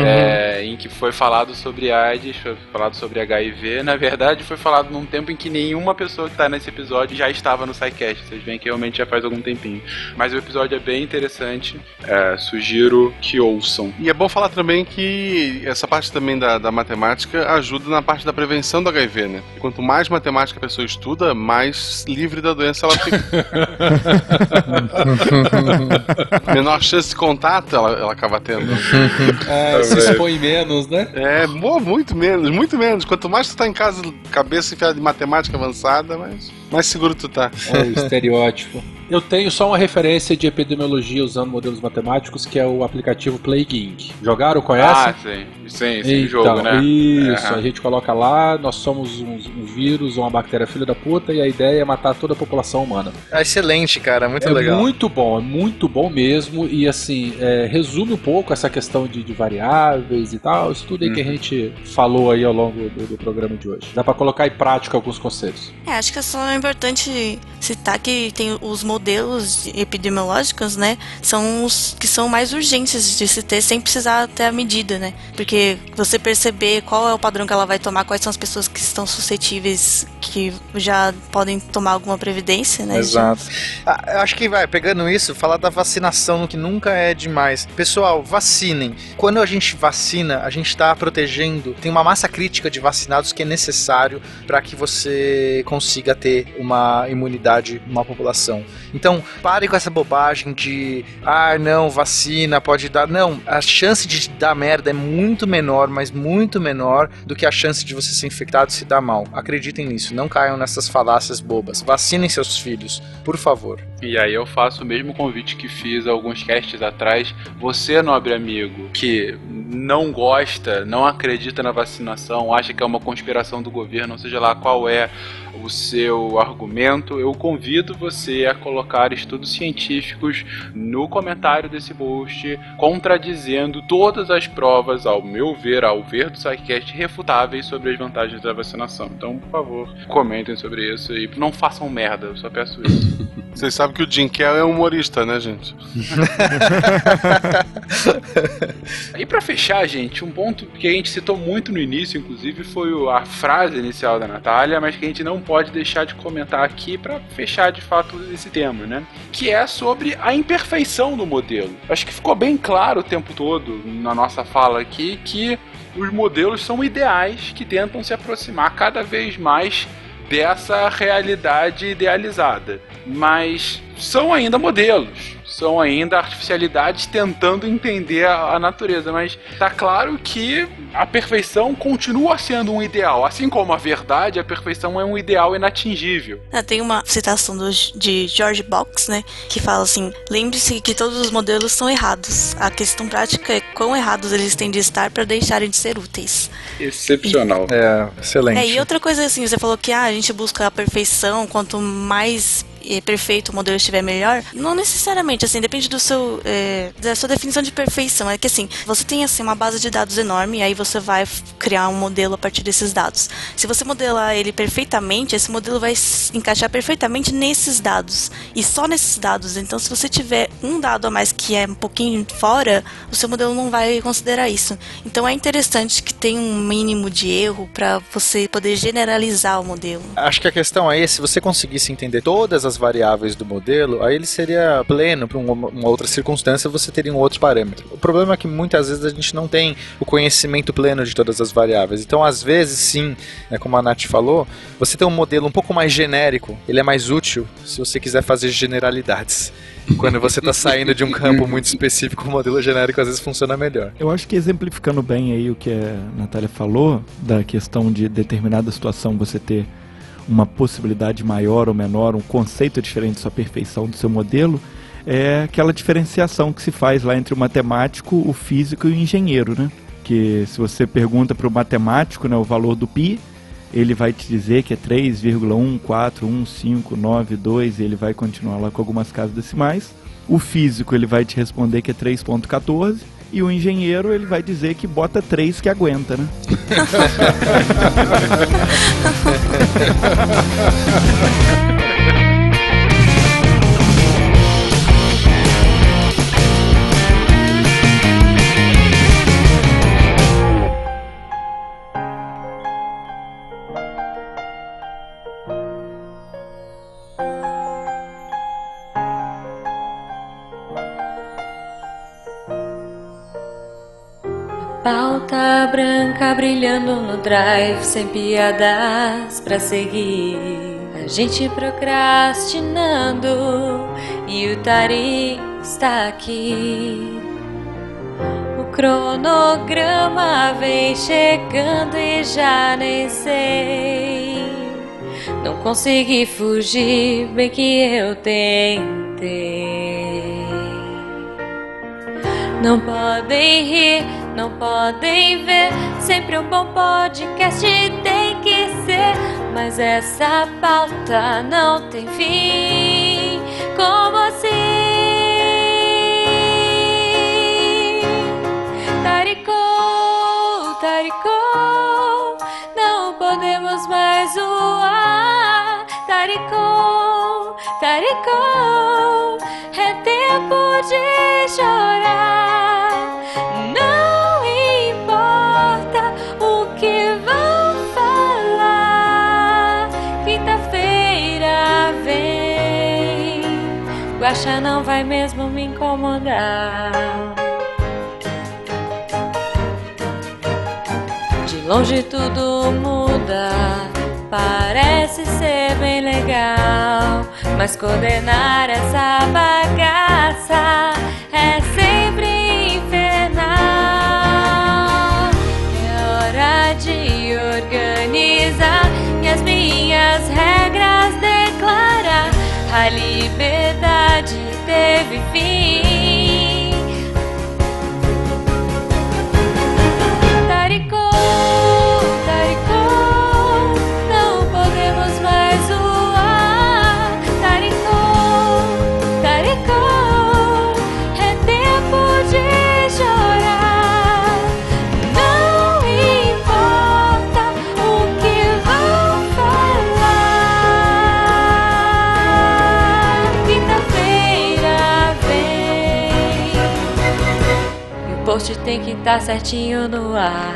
é, em que foi falado sobre AIDS, foi falado sobre HIV. Na verdade, foi falado num tempo em que nenhuma pessoa que está nesse episódio já estava no SciCast. Vocês veem que realmente já faz algum tempinho. Mas o episódio é bem interessante. É, sugiro que ouçam. E é bom falar também que essa parte também da, da matemática ajuda na parte da prevenção do HIV, né? E quanto mais matemática a pessoa estuda, mais livre da doença ela fica. Menor chance de contato ela, ela acaba tendo. É, se expõe menos, né? É, muito menos, muito menos. Quanto mais tu tá em casa, cabeça enfiada de matemática avançada, mais, mais seguro tu tá. É o estereótipo. Eu tenho só uma referência de epidemiologia usando modelos matemáticos, que é o aplicativo Plague Inc. Jogaram, conhece? Ah, sim. Sim, sim, o Então, jogo, né? Isso, É. a gente coloca lá, nós somos um, um vírus, uma bactéria filha da puta, e a ideia é matar toda a população humana. É excelente, cara, muito é legal. muito bom, é muito bom mesmo, e assim, é, resume um pouco essa questão de, de variáveis e tal, isso tudo aí que a Uhum. gente falou aí ao longo do, do programa de hoje. Dá pra colocar em prática alguns conceitos. É, acho que é só importante citar que tem os modelos epidemiológicos, né? São os que são mais urgentes de se ter sem precisar ter a medida, né? Porque você perceber qual é o padrão que ela vai tomar, quais são as pessoas que estão suscetíveis, que já podem tomar alguma previdência, né? Exato. Ah, acho que vai, pegando isso, falar da vacinação, que nunca é demais. Pessoal, vacinem. Quando a gente vacina, a gente está protegendo. Tem uma massa crítica de vacinados que é necessário para que você consiga ter uma imunidade numa população. Então, pare com essa bobagem de ah, não, vacina pode dar. Não, a chance de dar merda é muito menor, mas muito menor do que a chance de você ser infectado e se dar mal. Acreditem nisso, não caiam nessas falácias bobas. Vacinem seus filhos, por favor. E aí eu faço o mesmo convite que fiz alguns casts atrás. Você, nobre amigo, que não gosta, não acredita na vacinação, acha que é uma conspiração do governo, seja lá qual é o seu argumento, eu convido você a colocar estudos científicos no comentário desse post, contradizendo todas as provas, ao meu ver, ao ver do SciCast, refutáveis sobre as vantagens da vacinação. Então, por favor, comentem sobre isso e não façam merda, eu só peço isso. Vocês sabem que o Jim Kell é humorista, né, gente? E pra fechar, gente, um ponto que a gente citou muito no início, inclusive, foi a frase inicial da Natália, mas que a gente não pode deixar de comentar aqui pra fechar de fato esse tema, né? Que é sobre a imperfeição do modelo. Acho que ficou bem claro o tempo todo na nossa fala aqui que os modelos são ideais que tentam se aproximar cada vez mais dessa realidade idealizada. Mas são ainda modelos. São ainda artificialidades tentando entender a, a natureza, mas tá claro que a perfeição continua sendo um ideal. Assim como a verdade, a perfeição é um ideal inatingível. Ah, tem uma citação do, de George Box, né, que fala assim: lembre-se que todos os modelos são errados. A questão prática é quão errados eles têm de estar para deixarem de ser úteis. Excepcional. É, excelente. É, e outra coisa assim, você falou que ah, a gente busca a perfeição, quanto mais perfeito o modelo estiver melhor, não necessariamente, assim, depende do seu, eh, da sua definição de perfeição. É que assim, você tem assim uma base de dados enorme, e aí você vai criar um modelo a partir desses dados. Se você modelar ele perfeitamente, esse modelo vai encaixar perfeitamente nesses dados e só nesses dados. Então, se você tiver um dado a mais que é um pouquinho fora, o seu modelo não vai considerar isso. Então, é interessante que tenha um mínimo de erro para você poder generalizar o modelo. Acho que a questão aí é se você conseguisse entender todas as variáveis do modelo, aí ele seria pleno para uma, uma outra circunstância, você teria um outro parâmetro. O problema é que muitas vezes a gente não tem o conhecimento pleno de todas as variáveis. Então, às vezes, sim, né, como a Nath falou, você tem um modelo um pouco mais genérico, ele é mais útil se você quiser fazer generalidades. Quando você está saindo de um campo muito específico, o modelo genérico às vezes funciona melhor. Eu acho que exemplificando bem aí o que a Natália falou, da questão de determinada situação você ter uma possibilidade maior ou menor, um conceito diferente da sua perfeição do seu modelo, é aquela diferenciação que se faz lá entre o matemático, o físico e o engenheiro, né? Que se você pergunta para o matemático né, o valor do pi, ele vai te dizer que é 3,1415992 e ele vai continuar lá com algumas casas decimais. O físico ele vai te responder que é 3.14 e o engenheiro ele vai dizer que bota 3 que aguenta, né? brilhando no drive, sem piadas pra seguir. A gente procrastinando e o Tari está aqui. O cronograma vem chegando e já nem sei. Não consegui fugir, bem que eu tentei. Não podem rir, não podem ver. Sempre um bom podcast tem que ser. Mas essa pauta não tem fim. Como assim? Taricou, taricou. Não podemos mais zoar. Taricou, taricou. É tempo de chorar. Guaxa não vai mesmo me incomodar. De longe tudo muda, parece ser bem legal. Mas coordenar essa bagaça é sempre infernal. É hora de organizar e as minhas regras. A liberdade teve fim. Post tem que estar certinho no ar.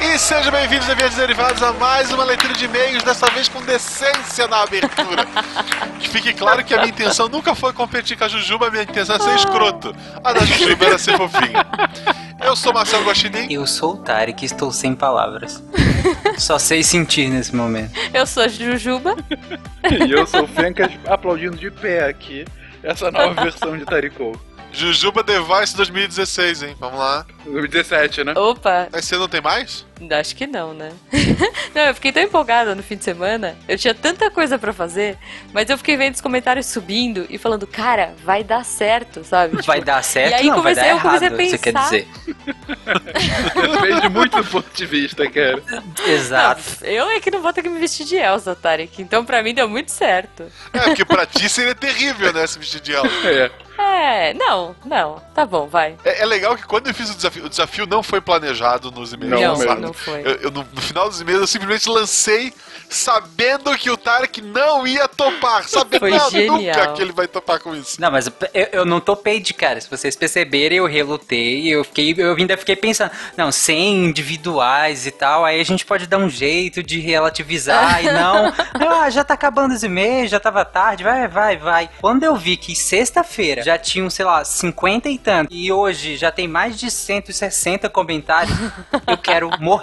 E sejam bem-vindos a Viagens Derivados a mais uma leitura de e-mails, dessa vez com decência na abertura. que fique claro que a minha intenção nunca foi competir com a Jujuba, a minha intenção é ser escroto. A da Jujuba era ser fofinho. Eu sou Marcelo Guaxinim. Eu sou o Tarek e estou sem palavras. Só sei sentir nesse momento. Eu sou Jujuba. E eu sou o Fencas aplaudindo de pé aqui essa nova versão de Taricou. Jujuba Device 2016, hein? Vamos lá. 2017, né? Opa, Esse ano não tem mais? Acho que não, né? não, eu fiquei tão empolgada no fim de semana. Eu tinha tanta coisa pra fazer, mas eu fiquei vendo os comentários subindo e falando, cara, vai dar certo, sabe? Vai dar certo? e aí não, comecei- vai dar eu comecei a errado, você quer pensar. dizer. Depende muito do ponto de vista, cara. Exato. Eu é que não vou ter que me vestir de Elsa, Tarek. Então pra mim deu muito certo. É, porque pra ti seria terrível, né, esse vestido de ela. É. É, não, não. Tá bom, vai. É, é legal que quando eu fiz o desafio, o desafio não foi planejado nos e-mails Não, lançados. Não foi. Eu, eu, no, no final dos e-mails eu simplesmente lancei sabendo que o Tarek não ia topar. Sabendo nunca que ele vai topar com isso. Não, mas eu, eu não topei de cara. Se vocês perceberem, eu relutei. Eu fiquei, eu ainda fiquei pensando, não, 100 individuais e tal, aí a gente pode dar um jeito de relativizar e não. Ah, já tá acabando os e-mails, já tava tarde, vai, vai, vai. Quando eu vi que sexta-feira já tinham, sei lá, 50 e tanto, e hoje já tem mais de 160 comentários, eu quero morrer.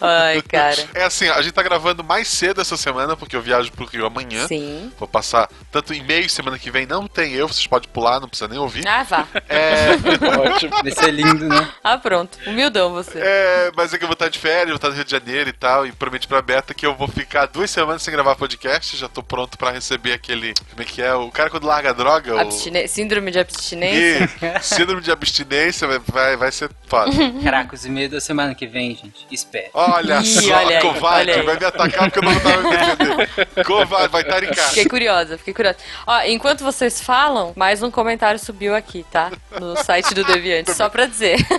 Ai, cara. É assim, a gente tá gravando mais cedo essa semana, porque eu viajo pro Rio amanhã. Sim. Vou passar tanto e-mail semana que vem, não tem eu, vocês podem pular, não precisa nem ouvir. Ah, vá. É, Vai ser lindo, né? Ah, pronto. Humildão você. É, mas é que eu vou estar de férias, vou estar no Rio de Janeiro e tal, e prometi pra Beta que eu vou ficar duas semanas sem gravar podcast, já tô pronto pra receber aquele, como é que é, o cara quando larga a droga, o... Abstine- Síndrome de abstinência. Ih, síndrome de abstinência, vai, vai, vai ser foda. Caraca, os e-mails da semana que vem, gente. Espera. Olha Ih, só, olha aí, covarde, olha vai me atacar porque eu não tava me defender. Covarde, vai estar em casa. Fiquei curiosa, fiquei curiosa. Ó, enquanto vocês falam, mais um comentário subiu aqui, tá? No site do Deviante, só pra dizer.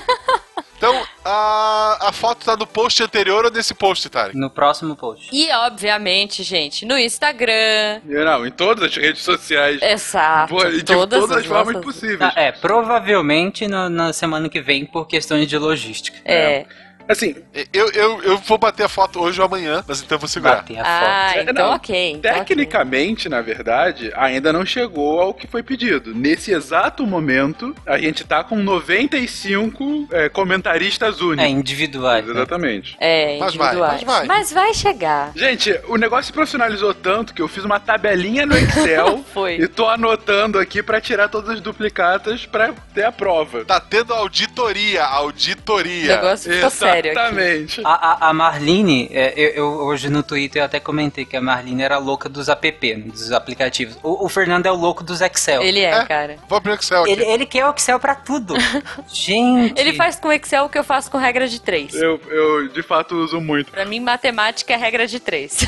Então, a, a foto tá no post anterior ou nesse post, Tarek? No próximo post. E, obviamente, gente, no Instagram, Não, em todas as redes sociais. exato, e de todas, todas as formas nossas- possíveis. Ah, é, provavelmente no- na semana que vem por questões de logística. É. Assim, Eu, eu, eu vou bater a foto hoje ou amanhã, mas então eu vou segurar. Bater a Ah, foto. então Não, ok. então. Tecnicamente, na verdade, ainda não chegou ao que foi pedido. Nesse exato momento, a gente tá com 95 é, comentaristas É, únicos. individuais. né? Exatamente. É, Mas vai, individuais. mas vai. Mas vai chegar. Gente, o negócio se profissionalizou tanto que eu fiz uma tabelinha no Excel Foi. e tô anotando aqui pra tirar todas as duplicatas pra ter a prova. Tá tendo auditoria, O auditoria. negócio ficou sério aqui. Exatamente. A, a, a Marlene, é, eu, eu- hoje no Twitter eu até comentei que a Marlene era louca dos app, dos aplicativos. O, o Fernando é o louco dos Excel. Ele é, É? cara. Vou abrir o Excel aqui. Ele, ele quer o Excel pra tudo. Gente. Ele faz com Excel o que eu faço com regra de três. Eu, eu, de fato, uso muito. Pra mim, matemática é regra de três.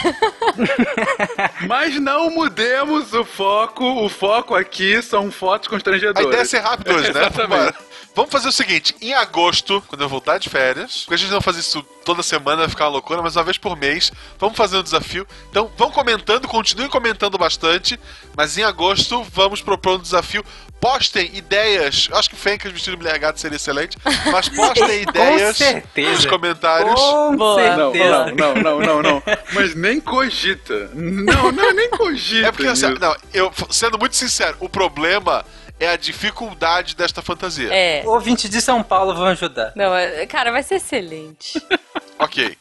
Mas não mudemos o foco. O foco aqui são fotos A constrangedoras. ideia é ser rápido hoje, né? Exatamente. Vamos fazer o seguinte, em agosto, quando eu voltar de férias, porque a gente não faz isso toda semana, vai ficar uma loucura, mas uma vez por mês, vamos fazer um desafio. Então, vão comentando, continuem comentando bastante, mas em agosto vamos propor um desafio. Postem ideias, acho que Fencas vestido de mulher gata seria excelente, mas postem ideias nos comentários. Com. Não, certeza. não, não, não, não, não. Mas nem cogita. Não, não, nem cogita. É porque, assim, não, eu, sendo muito sincero, o problema é a dificuldade desta fantasia. É. Ouvintes de São Paulo vão ajudar. Não, é- cara, vai ser excelente. Ok.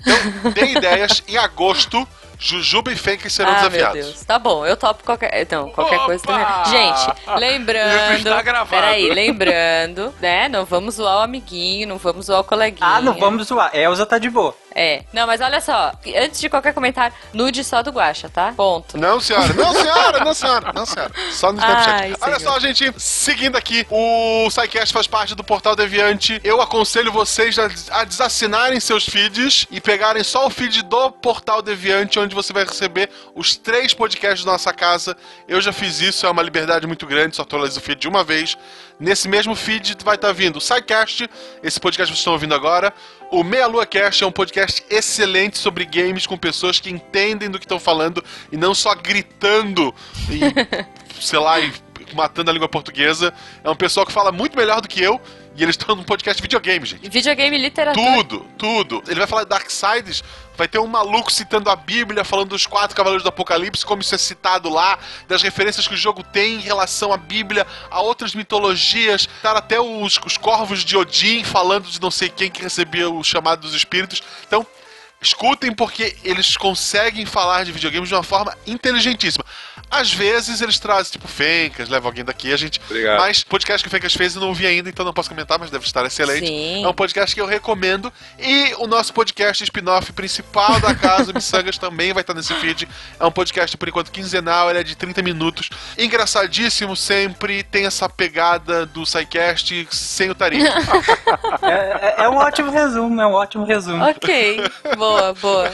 Então, dê ideias. Em agosto, Jujuba e Fencas serão ah, meu desafiados. Deus. Tá bom, eu topo qualquer. Não, qualquer Opa! coisa também. Gente, lembrando. está gravado. Peraí, lembrando, né? Não vamos zoar o amiguinho, não vamos zoar o coleguinha. Ah, não vamos zoar. Elza tá de boa. É. Não, mas olha só, antes de qualquer comentário, nude só do Guaxa, tá? Ponto. Não, senhora. Não, senhora. Não, senhora. Não, senhora. Só no Snapchat. Ai, Olha senhor. só, gente. Seguindo aqui, o SciCast faz parte do Portal Deviante. Eu aconselho vocês a, a desassinarem seus feeds e pegarem só o feed do Portal Deviante, onde você vai receber os três podcasts da nossa casa. Eu já fiz isso, é uma liberdade muito grande, só atualizo o feed de uma vez. Nesse mesmo feed vai estar vindo o SciCast, esse podcast que vocês estão ouvindo agora. O Meia Lua Cast é um podcast excelente sobre games com pessoas que entendem do que estão falando e não só gritando e, sei lá, e matando a língua portuguesa. É um pessoal que fala muito melhor do que eu e eles estão num podcast de videogame, gente. Videogame literatura. Tudo, tudo. Ele vai falar de Darksiders, vai ter um maluco citando a Bíblia, falando dos quatro cavaleiros do Apocalipse, como isso é citado lá, das referências que o jogo tem em relação à Bíblia, a outras mitologias. Tá até os, os corvos de Odin falando de não sei quem que recebia o chamado dos espíritos. Então, escutem porque eles conseguem falar de videogames de uma forma inteligentíssima. Às vezes eles trazem, tipo, Fencas, leva alguém daqui, a gente. Obrigado. Mas o podcast que o Fencas fez eu não ouvi ainda, então não posso comentar, mas deve estar excelente. Sim. É um podcast que eu recomendo. E o nosso podcast spin-off principal da casa, o Missangas, também vai estar nesse feed. É um podcast, por enquanto, quinzenal, ele é de 30 minutos. Engraçadíssimo sempre, tem essa pegada do SciCast sem o Tarim. É, é- é um ótimo resumo, é um ótimo resumo. Ok, boa, boa.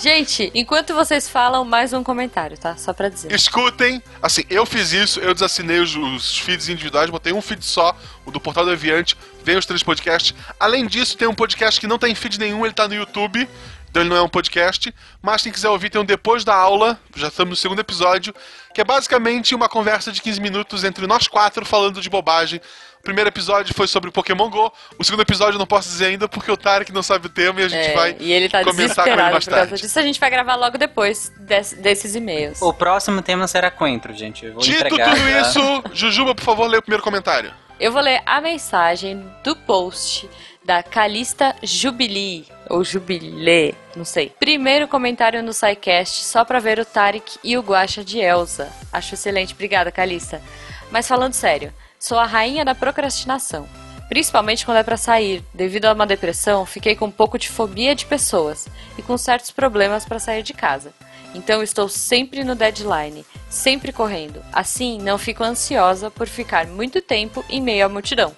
Gente, enquanto vocês falam, mais um comentário, tá? Só pra dizer. Escutem, assim, eu fiz isso, eu desassinei os, os feeds individuais, botei um feed só, o do Portal do Aviante, vem os três podcasts. Além disso, tem um podcast que não tem feed nenhum, ele tá no YouTube, então ele não é um podcast. Mas quem quiser ouvir, tem um Depois da Aula, já estamos no segundo episódio, que é basicamente uma conversa de 15 minutos entre nós quatro falando de bobagem. O primeiro episódio foi sobre Pokémon GO, o segundo episódio eu não posso dizer ainda porque o Tarek não sabe o tema e a gente É, vai e ele tá comentar com ele mais por causa tarde. disso. A gente vai gravar logo depois des- desses e-mails. O próximo tema será coentro, gente. Eu vou Dito entregar tudo já. isso, Jujuba, por favor, lê o primeiro comentário. Eu vou ler a mensagem do post da Calista Jubilee, ou Jubilê, não sei. Primeiro comentário no SciCast, só pra ver o Tarek e o Guacha de Elsa. Acho excelente, obrigada, Calista. Mas falando sério, sou a rainha da procrastinação. Principalmente quando é pra sair. Devido a uma depressão, fiquei com um pouco de fobia de pessoas e com certos problemas pra sair de casa. Então estou sempre no deadline, sempre correndo. Assim, não fico ansiosa por ficar muito tempo em meio à multidão.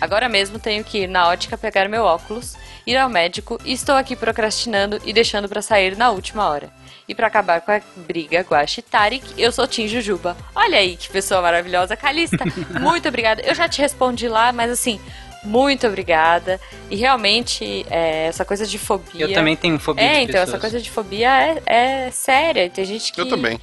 Agora mesmo tenho que ir na ótica pegar meu óculos, ir ao médico e estou aqui procrastinando e deixando pra sair na última hora. E pra acabar com a briga Guache e Tarik, eu sou Tim Jujuba. Olha aí que pessoa maravilhosa, Calista. Muito obrigada. Eu já te respondi lá, mas assim, muito obrigada. E realmente, é, essa coisa de fobia. Eu também tenho fobia É, de então, essa pessoas. coisa de fobia é, é séria. Tem gente que. Eu também.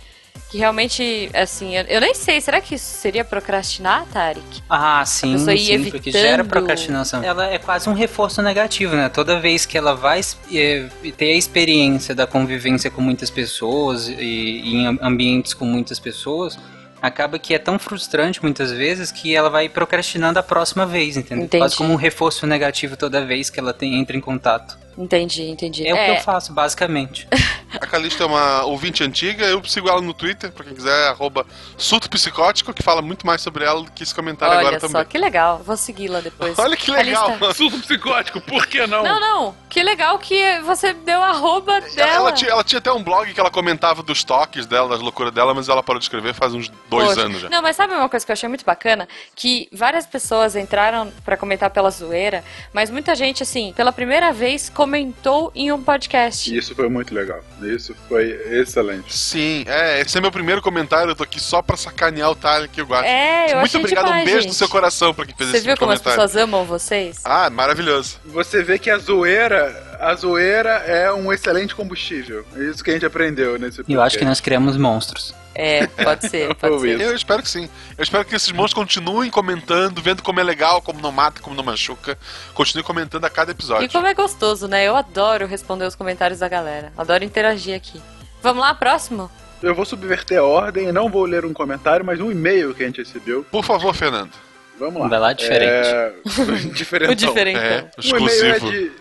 Que realmente, assim, eu, eu nem sei, será que isso seria procrastinar, Tarik? Ah, sim, sim, porque gera evitando- procrastinação. Ela é quase um reforço negativo, né? Toda vez que ela vai eh, ter a experiência da convivência com muitas pessoas e, e em am- ambientes com muitas pessoas, acaba que é tão frustrante muitas vezes que ela vai procrastinando a próxima vez, entendeu? Entendi. Quase como um reforço negativo toda vez que ela tem, entra em contato. Entendi, entendi. É, o que eu faço, basicamente. A Calista é uma ouvinte antiga, eu sigo ela no Twitter, pra quem quiser, arroba surto psicótico, que fala muito mais sobre ela do que esse comentário Olha agora só, também. que legal. Vou segui-la depois. Olha que legal. Calista. Surto psicótico, por que não? Não, não. Que legal que você deu arroba Ela, dela. ela tinha, ela tinha até um blog que ela comentava dos toques dela, das loucuras dela, mas ela parou de escrever faz uns dois Poxa. anos já. Não, mas sabe uma coisa que eu achei muito bacana? Que várias pessoas entraram pra comentar pela zoeira, mas muita gente, assim, pela primeira vez comentou em um podcast. Isso foi muito legal. Isso foi excelente. Sim, é, esse é meu primeiro comentário, eu tô aqui só pra sacanear o Tarek que eu gosto. É, eu Muito achei obrigado, demais, um beijo gente. no seu coração pra quem fez Você esse viu como as comentário. pessoas amam vocês? Ah, maravilhoso. Você vê que a zoeira, a zoeira é um excelente combustível. É isso que a gente aprendeu nesse E eu acho que nós criamos monstros. É, pode ser, pode ser. Eu espero que sim. Eu espero que esses monstros continuem comentando, vendo como é legal, como não mata, como não machuca. Continuem comentando a cada episódio. E como é gostoso, né? Eu adoro responder os comentários da galera. Adoro interagir aqui. Vamos lá, próximo? Eu vou subverter a ordem e não vou ler um comentário, mas um e-mail que a gente recebeu. Por favor, Fernando. Vamos lá. Vai lá, diferente. É... diferentão. O diferentão. É, O e-mail é exclusivo. de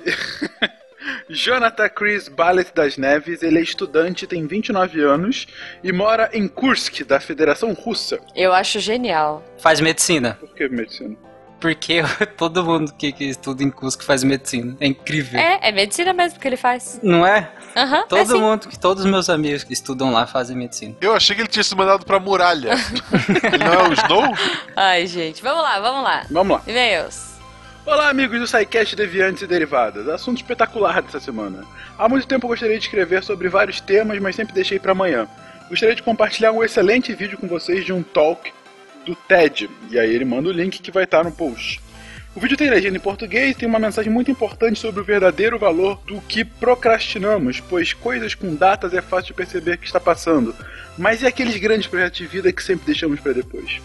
Jonathan Chris Ballet das Neves. Ele é estudante, tem 29 anos e mora em Kursk, da Federação Russa. Eu acho genial. Faz medicina. Por que medicina? Porque todo mundo que, que estuda em Cusco faz medicina. É incrível. É, é medicina mesmo que ele faz. Não é? Aham, é Todo sim. mundo, todos os meus amigos que estudam lá fazem medicina. Eu achei que ele tinha sido mandado pra muralha. ele não é o Snow? Ai, gente. Vamos lá, vamos lá. Vamos lá. E-mails. Olá, amigos do SciCast Deviantes e Derivadas. Assunto espetacular dessa semana. Há muito tempo eu gostaria de escrever sobre vários temas, mas sempre deixei para amanhã. Gostaria de compartilhar um excelente vídeo com vocês de um talk do TED. E aí ele manda o link que vai estar no post. O vídeo tem legenda em português e tem uma mensagem muito importante sobre o verdadeiro valor do que procrastinamos, pois coisas com datas é fácil de perceber que está passando. Mas e aqueles grandes projetos de vida que sempre deixamos para depois?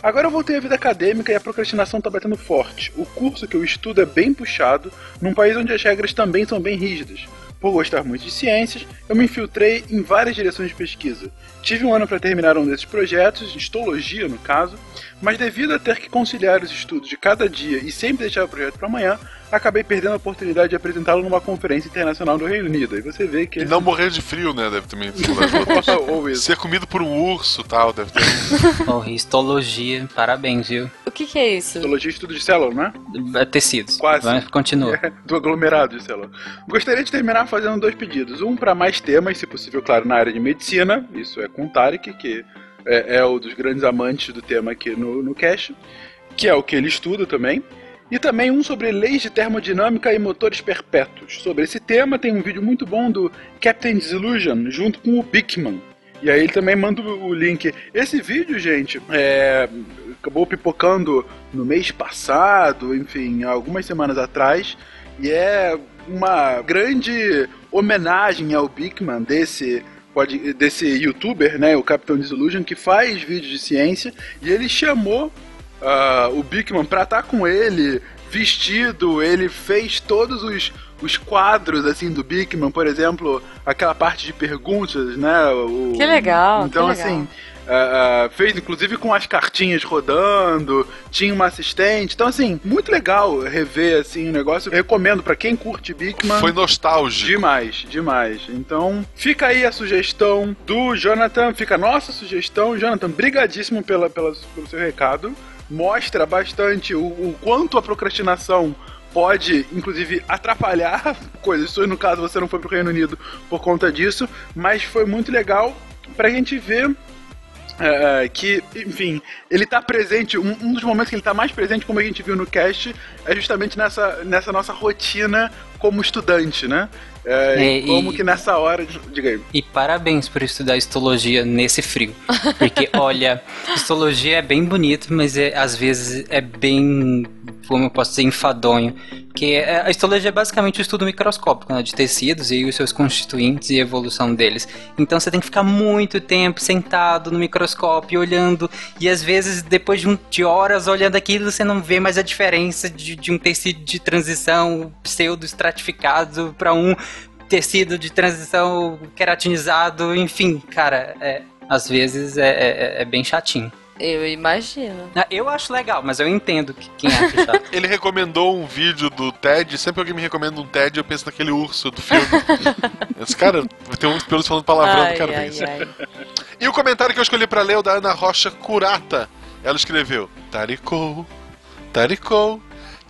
Agora eu voltei à vida acadêmica e a procrastinação está batendo forte. O curso que eu estudo é bem puxado, num país onde as regras também são bem rígidas. Por gostar muito de ciências, eu me infiltrei em várias direções de pesquisa. Tive um ano para terminar um desses projetos, histologia no caso, mas devido a ter que conciliar os estudos de cada dia e sempre deixar o projeto para amanhã, acabei perdendo a oportunidade de apresentá-lo numa conferência internacional do Reino Unido. E você vê que E esse- não morrer de frio, né? Deve também ser comido por um urso e tal, deve ter. Oh, histologia, parabéns, viu? O que, que é isso? Histologia é estudo de célula, né? É Tecidos. Quase. Vai, continua. do aglomerado de célula. Gostaria de terminar fazendo dois pedidos. Um para mais temas, se possível, claro, na área de medicina. Isso é com o Tarek, que é, é um dos grandes amantes do tema aqui no, no Cash, que é o que ele estuda também. E também um sobre leis de termodinâmica e motores perpétuos. Sobre esse tema tem um vídeo muito bom do Captain Disillusion, junto com o Bickman. E aí ele também manda o link. Esse vídeo, gente, é, acabou pipocando no mês passado, enfim, algumas semanas atrás. E é uma grande homenagem ao Bickman desse pode, desse youtuber, né, o Capitão Disillusion, que faz vídeos de ciência, e ele chamou ah, o Bickman pra estar com ele vestido, ele fez todos os, os quadros assim do Bickman, por exemplo, aquela parte de perguntas, né? o- Que legal, Então que legal. assim, ah, fez inclusive com as cartinhas rodando, tinha uma assistente. Então assim, muito legal rever assim o negócio. Eu recomendo pra quem curte Bickman. Foi nostálgico. Demais, demais. Então, fica aí a sugestão do Jonathan, fica a nossa sugestão. Jonathan, brigadíssimo pela, pela, pelo seu recado. Mostra bastante o, o quanto a procrastinação pode, inclusive, atrapalhar coisas. No caso, você não foi pro Reino Unido por conta disso, mas foi muito legal pra gente ver é, que, enfim, ele tá presente, um, um, dos momentos que ele tá mais presente, como a gente viu no cast, é justamente nessa, nessa nossa rotina como estudante, né? É, é, como e, que nessa hora. Diga aí. E parabéns por estudar histologia nesse frio. Porque, olha, histologia é bem bonito, mas é, às vezes é bem. Como eu posso dizer, enfadonho. Porque a histologia é basicamente o estudo microscópico né, de tecidos e os seus constituintes e a evolução deles. Então você tem que ficar muito tempo sentado no microscópio olhando. E às vezes, depois de, um, de horas olhando aquilo, você não vê mais a diferença de, de um tecido de transição pseudo-estratificado para um tecido de transição queratinizado, enfim, cara, é, às vezes é, é, é bem chatinho. Eu imagino. Ah, eu acho legal, mas eu entendo que quem acha chato. Ele recomendou um vídeo do TED. Sempre que alguém me recomenda um TED, eu penso naquele urso do filme. Esse cara, tem uns pelos falando palavrão, ai, cara. Ai, ai. E o comentário que eu escolhi para ler é o da Ana Rocha Curata. Ela escreveu: Taricou, Taricou,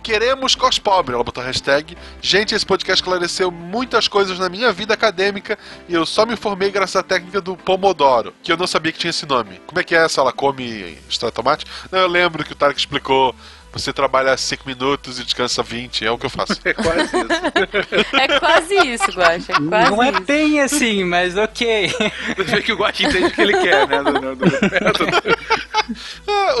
Queremos cos pobre, ela botou a hashtag. Gente, esse podcast esclareceu muitas coisas na minha vida acadêmica e eu só me formei graças à técnica do Pomodoro, que eu não sabia que tinha esse nome. Como é que é essa? Ela come extrato tomate? Não, eu lembro que o Tarek explicou você trabalha 5 minutos e descansa 20, é o que eu faço. É quase isso. é quase isso, Guaxa. É quase não é isso. bem assim, mas ok. Você vê que o Guaxa entende o que ele quer, né? Do, do, do ah,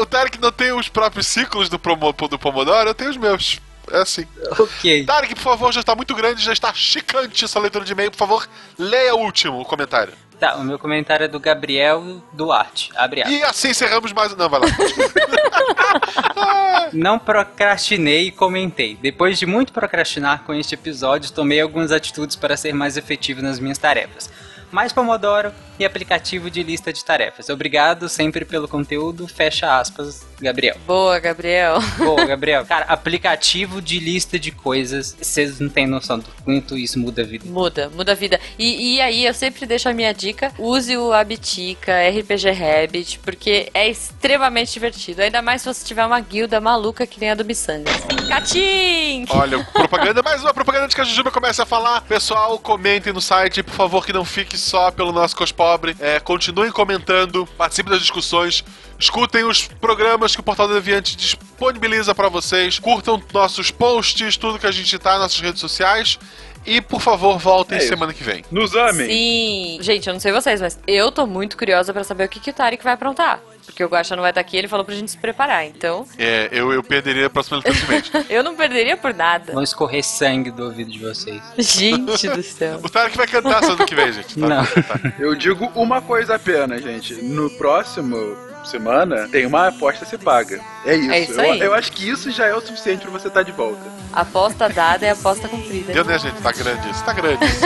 o Tarek não tem os próprios ciclos do, promo, do Pomodoro, eu tenho os meus. É assim. Ok. Tarek, por favor, já está muito grande, já está chicante essa leitura de e-mail. Por favor, leia o último comentário. Tá, o meu comentário é do Gabriel Duarte. Abre aspas. E assim encerramos mais. Não, vai lá. Não procrastinei e comentei. Depois de muito procrastinar com este episódio, tomei algumas atitudes para ser mais efetivo nas minhas tarefas mais Pomodoro e aplicativo de lista de tarefas. Obrigado sempre pelo conteúdo. Fecha aspas, Gabriel. Boa, Gabriel. Boa, Gabriel. Cara, aplicativo de lista de coisas, vocês não têm noção do quanto isso muda a vida. Muda, muda a vida. E, e aí, eu sempre deixo a minha dica: use o Abitica, RPG Rabbit, porque é extremamente divertido. Ainda mais se você tiver uma guilda maluca que nem a do Missangas. Catim! Olha, propaganda, mais uma propaganda de que a Jujuba começa a falar. Pessoal, comentem no site, por favor, que não fique só pelo nosso Cos Pobre. É, continuem comentando, participem das discussões. Escutem os programas que o Portal do Deviante disponibiliza para vocês. Curtam nossos posts, tudo que a gente tá nas nossas redes sociais. E, por favor, voltem é semana que vem. Nos amem! Sim! Gente, eu não sei vocês, mas eu tô muito curiosa para saber o que, que o Tarek vai aprontar. Porque o Guaxa não vai estar aqui, ele falou pra gente se preparar, então. É, eu, eu perderia a próxima leitura Eu não perderia por nada. Vão escorrer sangue do ouvido de vocês. Gente do céu. o Tarek vai cantar semana que vem, gente. Tá? Não. Tá. Eu digo uma coisa apenas, gente. No próximo semana, tem uma aposta se paga. É isso. É isso aí. Eu, eu, acho que isso já é o suficiente pra você estar tá de volta. Aposta dada é aposta cumprida. Deu, né, gente? Tá grande isso, tá grande isso.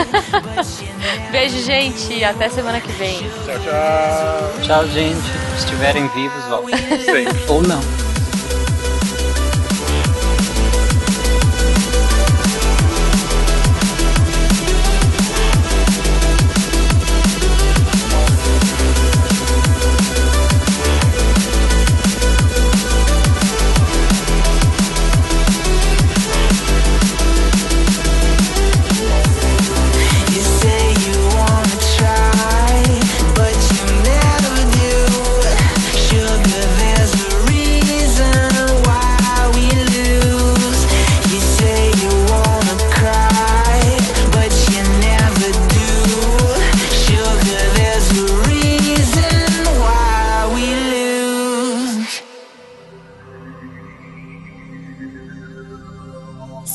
Beijo, gente. Até semana que vem. Tchau, tchau. Tchau, gente. Se estiverem vivos, volta. Sempre. Ou não.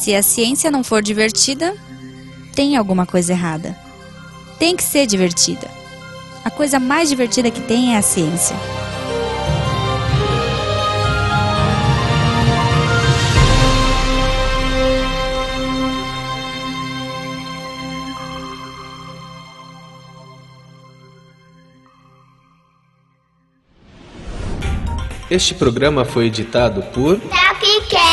Se a ciência não for divertida, tem alguma coisa errada. Tem que ser divertida. A coisa mais divertida que tem é a ciência. Este programa foi editado por Tapcast.